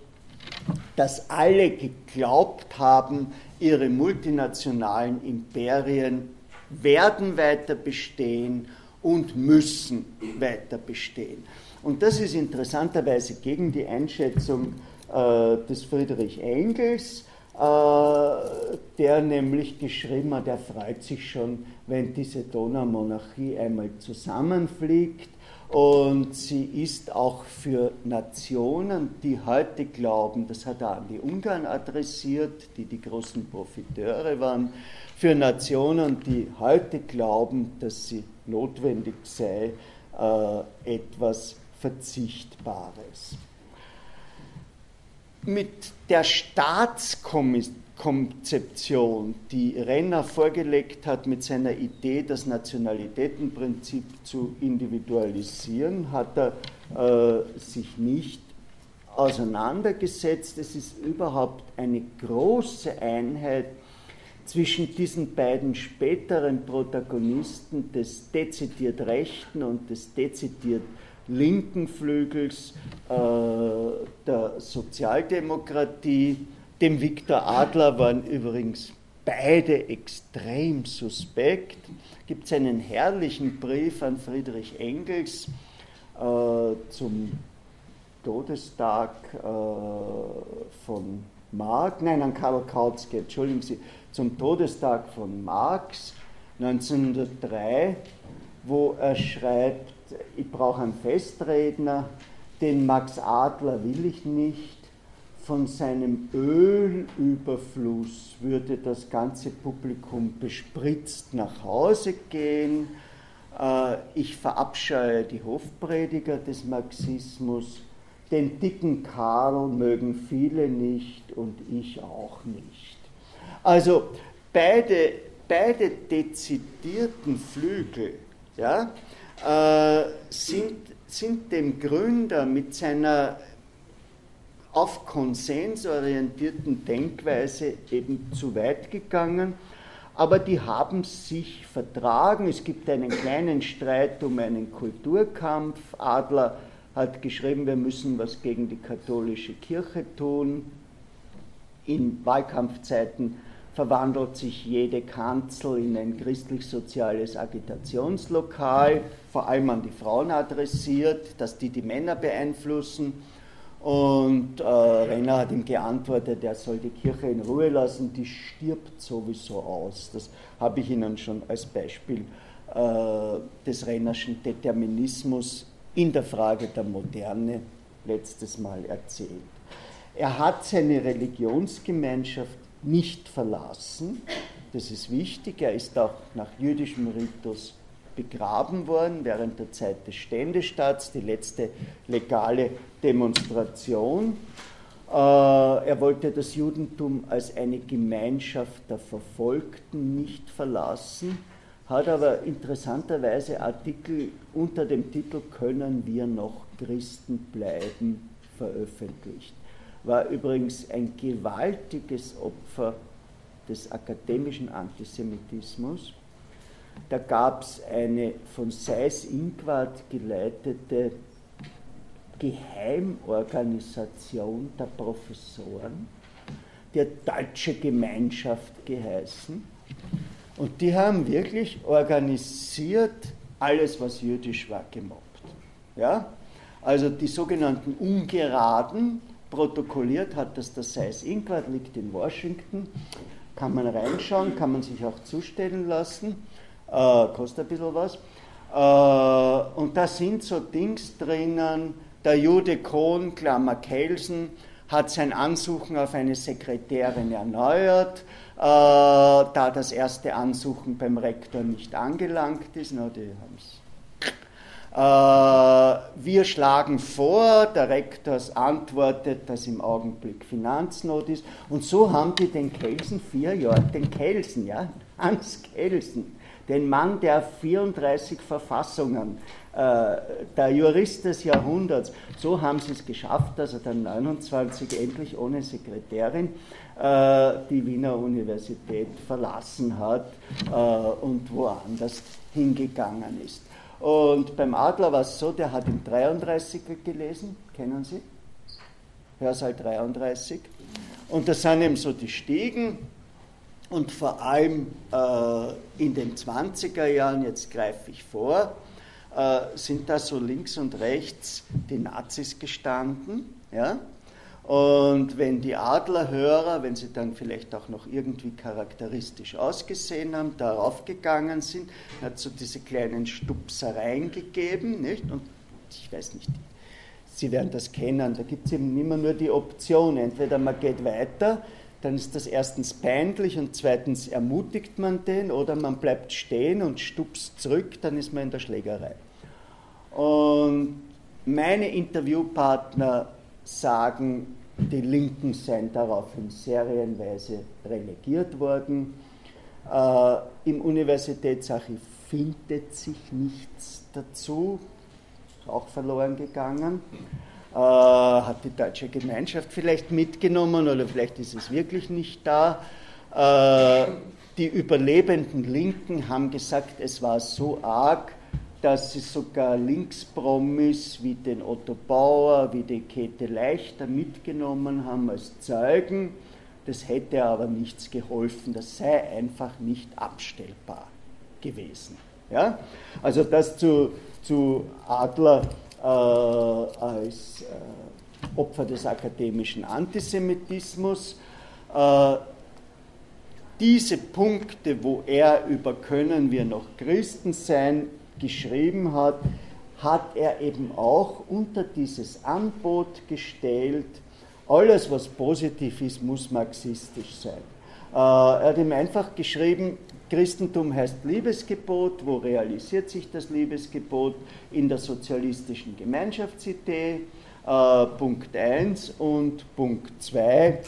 dass alle geglaubt haben, ihre multinationalen Imperien werden weiter bestehen und müssen weiter bestehen. Und das ist interessanterweise gegen die Einschätzung äh, des Friedrich Engels, der nämlich geschrieben hat, er freut sich schon, wenn diese Donaumonarchie einmal zusammenfliegt. Und sie ist auch für Nationen, die heute glauben, das hat er an die Ungarn adressiert, die die großen Profiteure waren, für Nationen, die heute glauben, dass sie notwendig sei, äh, etwas Verzichtbares mit der Staatskonzeption, die Renner vorgelegt hat mit seiner Idee, das Nationalitätenprinzip zu individualisieren, hat er äh, sich nicht auseinandergesetzt. Es ist überhaupt eine große Einheit zwischen diesen beiden späteren Protagonisten des dezidiert Rechten und des dezidiert linken Flügels äh, der Sozialdemokratie. Dem Viktor Adler waren übrigens beide extrem suspekt. Gibt es einen herrlichen Brief an Friedrich Engels äh, zum Todestag äh, von Marx, nein, an Karl Kautsky, entschuldigen Sie, zum Todestag von Marx 1903, wo er schreibt, ich brauche einen Festredner, den Max Adler will ich nicht. Von seinem Ölüberfluss würde das ganze Publikum bespritzt nach Hause gehen. Äh, ich verabscheue die Hofprediger des Marxismus. Den dicken Karl mögen viele nicht und ich auch nicht. Also beide, beide dezidierten Flügel ja, äh, sind, sind dem Gründer mit seiner auf Konsens orientierten Denkweise eben zu weit gegangen, aber die haben sich vertragen. Es gibt einen kleinen Streit um einen Kulturkampf. Adler hat geschrieben, wir müssen was gegen die katholische Kirche tun. In Wahlkampfzeiten verwandelt sich jede Kanzel in ein christlich-soziales Agitationslokal, vor allem an die Frauen adressiert, dass die die Männer beeinflussen. Und äh, Renner hat ihm geantwortet, er soll die Kirche in Ruhe lassen, die stirbt sowieso aus. Das habe ich Ihnen schon als Beispiel äh, des Rennerschen Determinismus in der Frage der Moderne letztes Mal erzählt. Er hat seine Religionsgemeinschaft nicht verlassen, das ist wichtig, er ist auch nach jüdischem Ritus begraben worden während der Zeit des Ständestaats, die letzte legale Demonstration. Äh, er wollte das Judentum als eine Gemeinschaft der Verfolgten nicht verlassen, hat aber interessanterweise Artikel unter dem Titel Können wir noch Christen bleiben veröffentlicht. War übrigens ein gewaltiges Opfer des akademischen Antisemitismus da gab es eine von Seyß-Inquart geleitete Geheimorganisation der Professoren, der Deutsche Gemeinschaft geheißen. Und die haben wirklich organisiert alles, was jüdisch war, gemobbt. Ja? Also die sogenannten Ungeraden, protokolliert hat das der Seyß-Inquart, liegt in Washington, kann man reinschauen, kann man sich auch zustellen lassen äh, kostet ein bisschen was. Äh, und da sind so Dings drinnen, der Jude Kohn, Klammer Kelsen, hat sein Ansuchen auf eine Sekretärin erneuert, äh, da das erste Ansuchen beim Rektor nicht angelangt ist. Na, die haben's. Äh, wir schlagen vor, der Rektor antwortet, dass im Augenblick Finanznot ist. Und so haben die den Kelsen vier Jahre, den Kelsen, ja, Hans Kelsen, den Mann der 34 Verfassungen, äh, der Jurist des Jahrhunderts. So haben sie es geschafft, dass er dann 29 endlich ohne Sekretärin äh, die Wiener Universität verlassen hat äh, und woanders hingegangen ist. Und beim Adler war es so, der hat im 33 gelesen, kennen Sie? Hörsaal 33. Und das sind eben so die Stiegen, und vor allem äh, in den 20er Jahren, jetzt greife ich vor, äh, sind da so links und rechts die Nazis gestanden. Ja? Und wenn die Adlerhörer, wenn sie dann vielleicht auch noch irgendwie charakteristisch ausgesehen haben, darauf gegangen sind, hat es so diese kleinen Stupsereien gegeben, nicht? Und ich weiß nicht, Sie werden das kennen, da gibt es eben immer nur die Option, entweder man geht weiter, dann ist das erstens peinlich und zweitens ermutigt man den oder man bleibt stehen und stupst zurück, dann ist man in der Schlägerei. Und meine Interviewpartner sagen, die Linken seien daraufhin serienweise relegiert worden. Äh, Im Universitätsarchiv findet sich nichts dazu, auch verloren gegangen. Äh, hat die deutsche Gemeinschaft vielleicht mitgenommen oder vielleicht ist es wirklich nicht da. Äh, die überlebenden Linken haben gesagt, es war so arg, dass sie sogar Linkspromis wie den Otto Bauer, wie die Käthe Leichter mitgenommen haben als Zeugen. Das hätte aber nichts geholfen, das sei einfach nicht abstellbar gewesen. Ja? Also das zu, zu Adler äh, als äh, Opfer des akademischen Antisemitismus. Äh, diese Punkte, wo er über können wir noch Christen sein geschrieben hat, hat er eben auch unter dieses Angebot gestellt, alles was positiv ist, muss marxistisch sein. er hat ihm einfach geschrieben, Christentum heißt Liebesgebot. Wo realisiert sich das Liebesgebot? In der sozialistischen Gemeinschaftsidee. Äh, Punkt 1 und Punkt 2.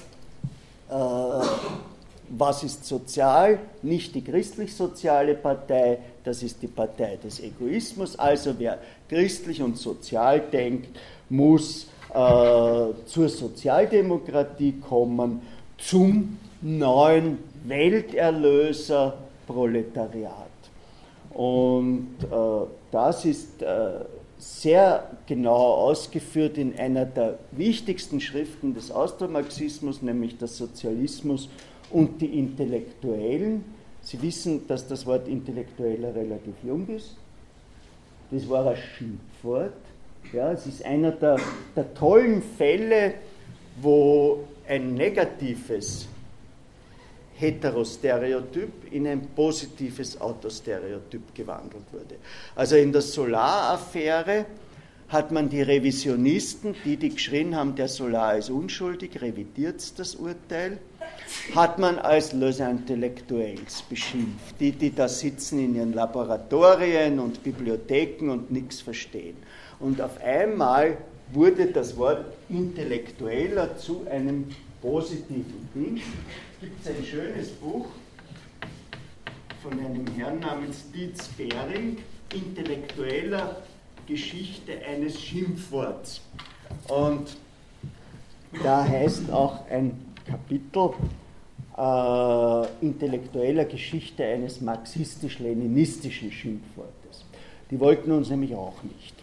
Was ist sozial? Nicht die christlich-soziale Partei, das ist die Partei des Egoismus. Also wer christlich und sozial denkt, muss äh, zur Sozialdemokratie kommen, zum neuen Welterlöser Proletariat. Und äh, das ist äh, sehr genau ausgeführt in einer der wichtigsten Schriften des Austromarxismus, nämlich der Sozialismus und die Intellektuellen. Sie wissen, dass das Wort Intellektueller relativ jung ist. Das war ein Schimpfwort. Ja, es ist einer der, der tollen Fälle, wo ein negatives Heterostereotyp in ein positives Autostereotyp gewandelt wurde. Also in der Solaraffäre hat man die Revisionisten, die, die geschrien haben, der Solar ist unschuldig, revidiert das Urteil, hat man als Les Intellectuels beschimpft, die, die da sitzen in ihren Laboratorien und Bibliotheken und nichts verstehen. Und auf einmal wurde das Wort Intellektueller zu einem positiven Ding. Es gibt ein schönes Buch von einem Herrn namens Dietz Behring, Intellektueller Geschichte eines Schimpfworts. Und da heißt auch ein Kapitel äh, intellektueller Geschichte eines marxistisch-leninistischen Schimpfwortes. Die wollten uns nämlich auch nicht.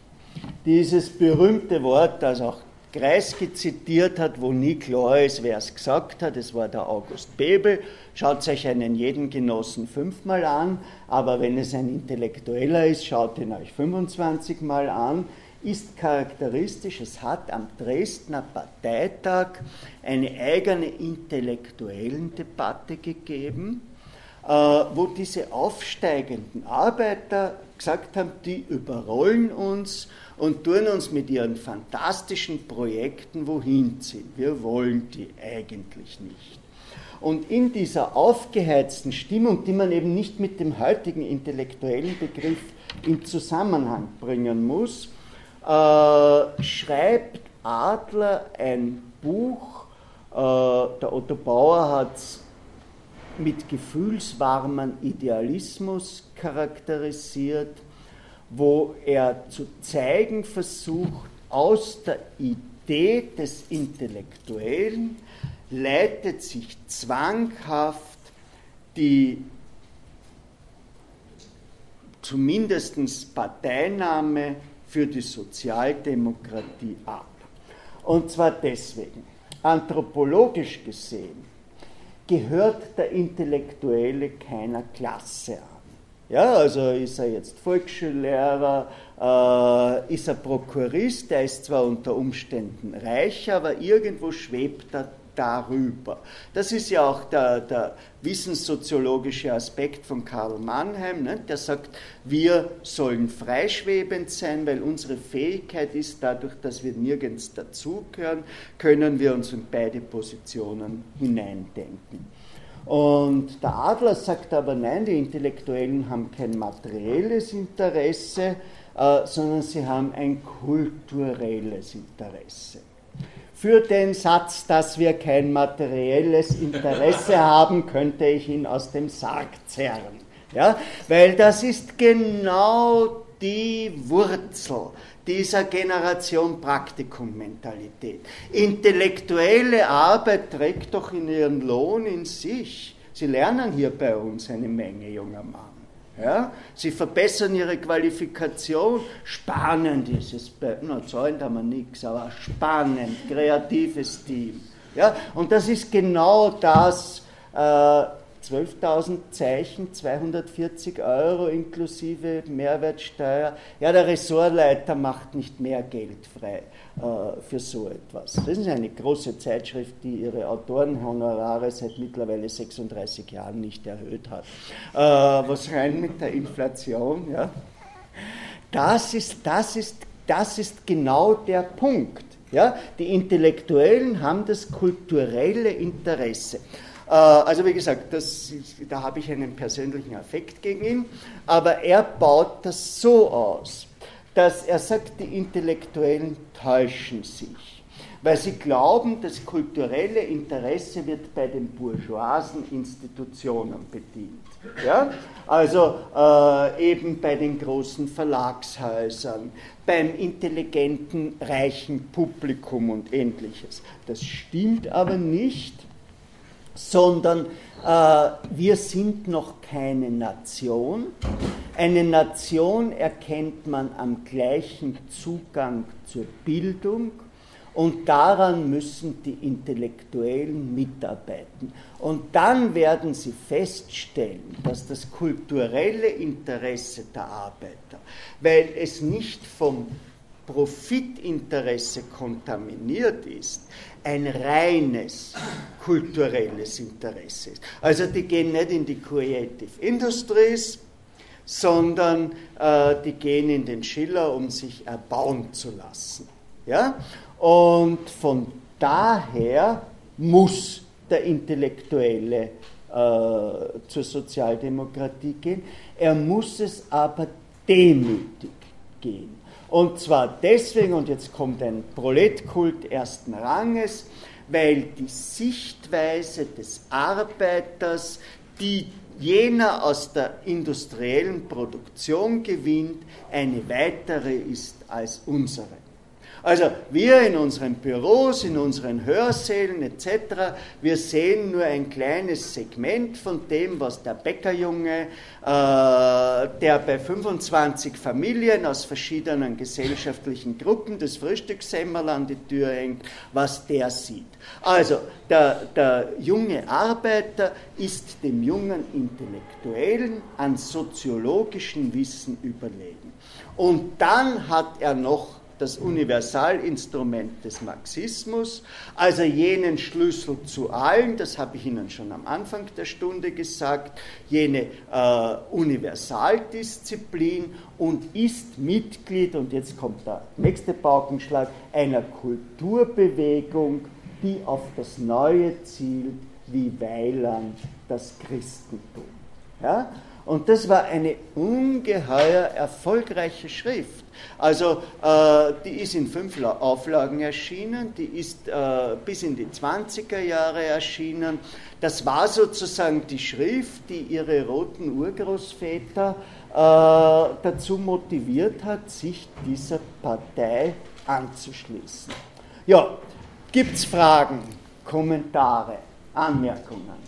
Dieses berühmte Wort, das auch Kreisky zitiert hat, wo nie klar ist, wer es gesagt hat, es war der August Bebel. Schaut euch einen jeden Genossen fünfmal an, aber wenn es ein Intellektueller ist, schaut ihn euch 25 Mal an. Ist charakteristisch, es hat am Dresdner Parteitag eine eigene intellektuellen Debatte gegeben, äh, wo diese aufsteigenden Arbeiter gesagt haben, die überrollen uns und tun uns mit ihren fantastischen Projekten wohin ziehen. Wir wollen die eigentlich nicht. Und in dieser aufgeheizten Stimmung, die man eben nicht mit dem heutigen intellektuellen Begriff in Zusammenhang bringen muss, äh, schreibt Adler ein Buch, äh, der Otto Bauer hat es mit gefühlswarmen Idealismus charakterisiert, wo er zu zeigen versucht, aus der Idee des Intellektuellen leitet sich zwanghaft die zumindest Parteinahme für die Sozialdemokratie ab. Und zwar deswegen, anthropologisch gesehen, gehört der Intellektuelle keiner Klasse an. Ja, also ist er jetzt Volksschullehrer, äh, ist er Prokurist, der ist zwar unter Umständen reicher, aber irgendwo schwebt er darüber. Das ist ja auch der, der wissenssoziologische Aspekt von Karl Mannheim, ne? der sagt, wir sollen freischwebend sein, weil unsere Fähigkeit ist, dadurch, dass wir nirgends dazugehören, können wir uns in beide Positionen hineindenken. Und der Adler sagt aber, nein, die Intellektuellen haben kein materielles Interesse, äh, sondern sie haben ein kulturelles Interesse. Für den Satz, dass wir kein materielles Interesse haben, könnte ich ihn aus dem Sarg zerren. Ja? Weil das ist genau die Wurzel dieser Generation Praktikummentalität. Intellektuelle Arbeit trägt doch in ihren Lohn in sich. Sie lernen hier bei uns eine Menge, junger Mann. Ja? Sie verbessern ihre Qualifikation. Spannend ist es, na, zahlen da man nichts, aber spannend, kreatives Team. Ja? Und das ist genau das, äh, 12.000 Zeichen, 240 Euro inklusive Mehrwertsteuer. Ja, der Ressortleiter macht nicht mehr Geld frei für so etwas. Das ist eine große Zeitschrift, die ihre Autorenhonorare seit mittlerweile 36 Jahren nicht erhöht hat. Äh, was rein mit der Inflation, ja. Das ist, das ist, das ist genau der Punkt. Ja? Die Intellektuellen haben das kulturelle Interesse. Äh, also wie gesagt, das, da habe ich einen persönlichen Affekt gegen ihn, aber er baut das so aus, dass er sagt, die Intellektuellen täuschen sich, weil sie glauben, das kulturelle Interesse wird bei den bourgeoisen Institutionen bedient. Ja? Also äh, eben bei den großen Verlagshäusern, beim intelligenten, reichen Publikum und ähnliches. Das stimmt aber nicht sondern wir sind noch keine Nation. Eine Nation erkennt man am gleichen Zugang zur Bildung Und daran müssen die Intellektuellen mitarbeiten. Und dann werden sie feststellen, dass das kulturelle Interesse der Arbeiter, weil es nicht vom Profitinteresse kontaminiert ist, ein reines kulturelles Interesse ist. Also die gehen nicht in die Creative Industries, sondern äh, die gehen in den Schiller, um sich erbauen zu lassen. Ja? Und von daher muss der Intellektuelle äh, zur Sozialdemokratie gehen. Er muss es aber demütig gehen. Und zwar deswegen, und jetzt kommt ein Proletkult ersten Ranges, weil die Sichtweise des Arbeiters, die jener aus der industriellen Produktion gewinnt, eine weitere ist als unsere. Also wir in unseren Büros, in unseren Hörsälen etc., wir sehen nur ein kleines Segment von dem, was der Bäckerjunge, äh, der bei 25 Familien aus verschiedenen gesellschaftlichen Gruppen das Frühstückssemmerl an die Tür hängt, was der sieht. Also der, der junge Arbeiter ist dem jungen Intellektuellen an soziologischem Wissen überlegen. Und dann hat er noch das Universalinstrument des Marxismus, also jenen Schlüssel zu allen, das habe ich Ihnen schon am Anfang der Stunde gesagt, jene äh, Universaldisziplin und ist Mitglied, und jetzt kommt der nächste Paukenschlag, einer Kulturbewegung, die auf das Neue zielt, wie Weiland das Christentum. Ja? Und das war eine ungeheuer erfolgreiche Schrift. Also äh, die ist in fünf Auflagen erschienen, die ist äh, bis in die 20er Jahre erschienen. Das war sozusagen die Schrift, die ihre roten Urgroßväter äh, dazu motiviert hat, sich dieser Partei anzuschließen. Ja, gibt es Fragen, Kommentare, Anmerkungen,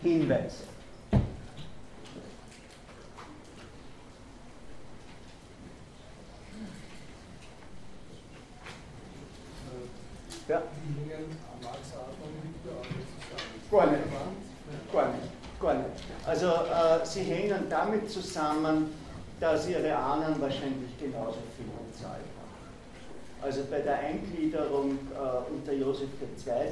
Hinweise? Ja. Gar nicht. Gar nicht. Gar nicht. Also äh, sie hängen damit zusammen, dass ihre Ahnen wahrscheinlich genauso viel bezahlt haben. Also bei der Eingliederung äh, unter Josef II. Äh,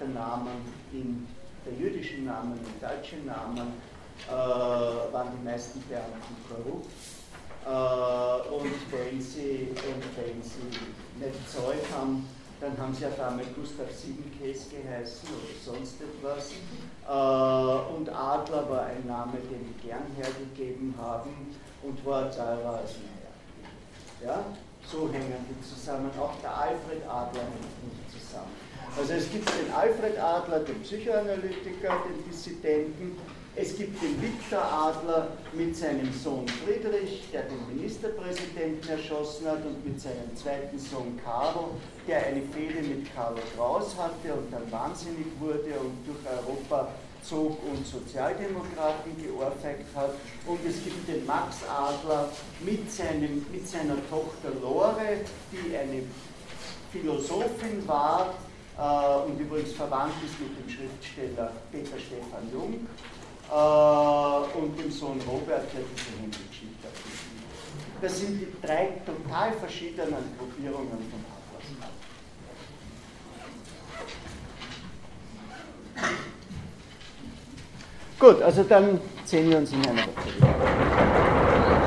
der Namen in der jüdischen Namen, im deutschen Namen, äh, waren die meisten Beamten korrupt. Äh, und wenn sie, und wenn sie nicht gezahlt haben, dann haben sie auf einmal Gustav Siebenkäs geheißen oder sonst etwas. Äh, und Adler war ein Name, den die gern hergegeben haben und war teurer als mehr. Ja? So hängen die zusammen. Auch der Alfred Adler hängt nicht zusammen. Also es gibt den Alfred Adler, den Psychoanalytiker, den Dissidenten, es gibt den Viktor Adler mit seinem Sohn Friedrich, der den Ministerpräsidenten erschossen hat, und mit seinem zweiten Sohn Karl, der eine Fehde mit Karl Kraus hatte und dann wahnsinnig wurde und durch Europa zog und Sozialdemokraten geohrfeigt hat. Und es gibt den Max Adler mit, seinem, mit seiner Tochter Lore, die eine Philosophin war äh, und übrigens verwandt ist mit dem Schriftsteller Peter Stefan Jung äh, und dem Sohn Robert, der diese Hintergeschichte hat. Das sind die drei total verschiedenen Gruppierungen von Atlas. Gut, also dann sehen wir uns in einer Woche wieder.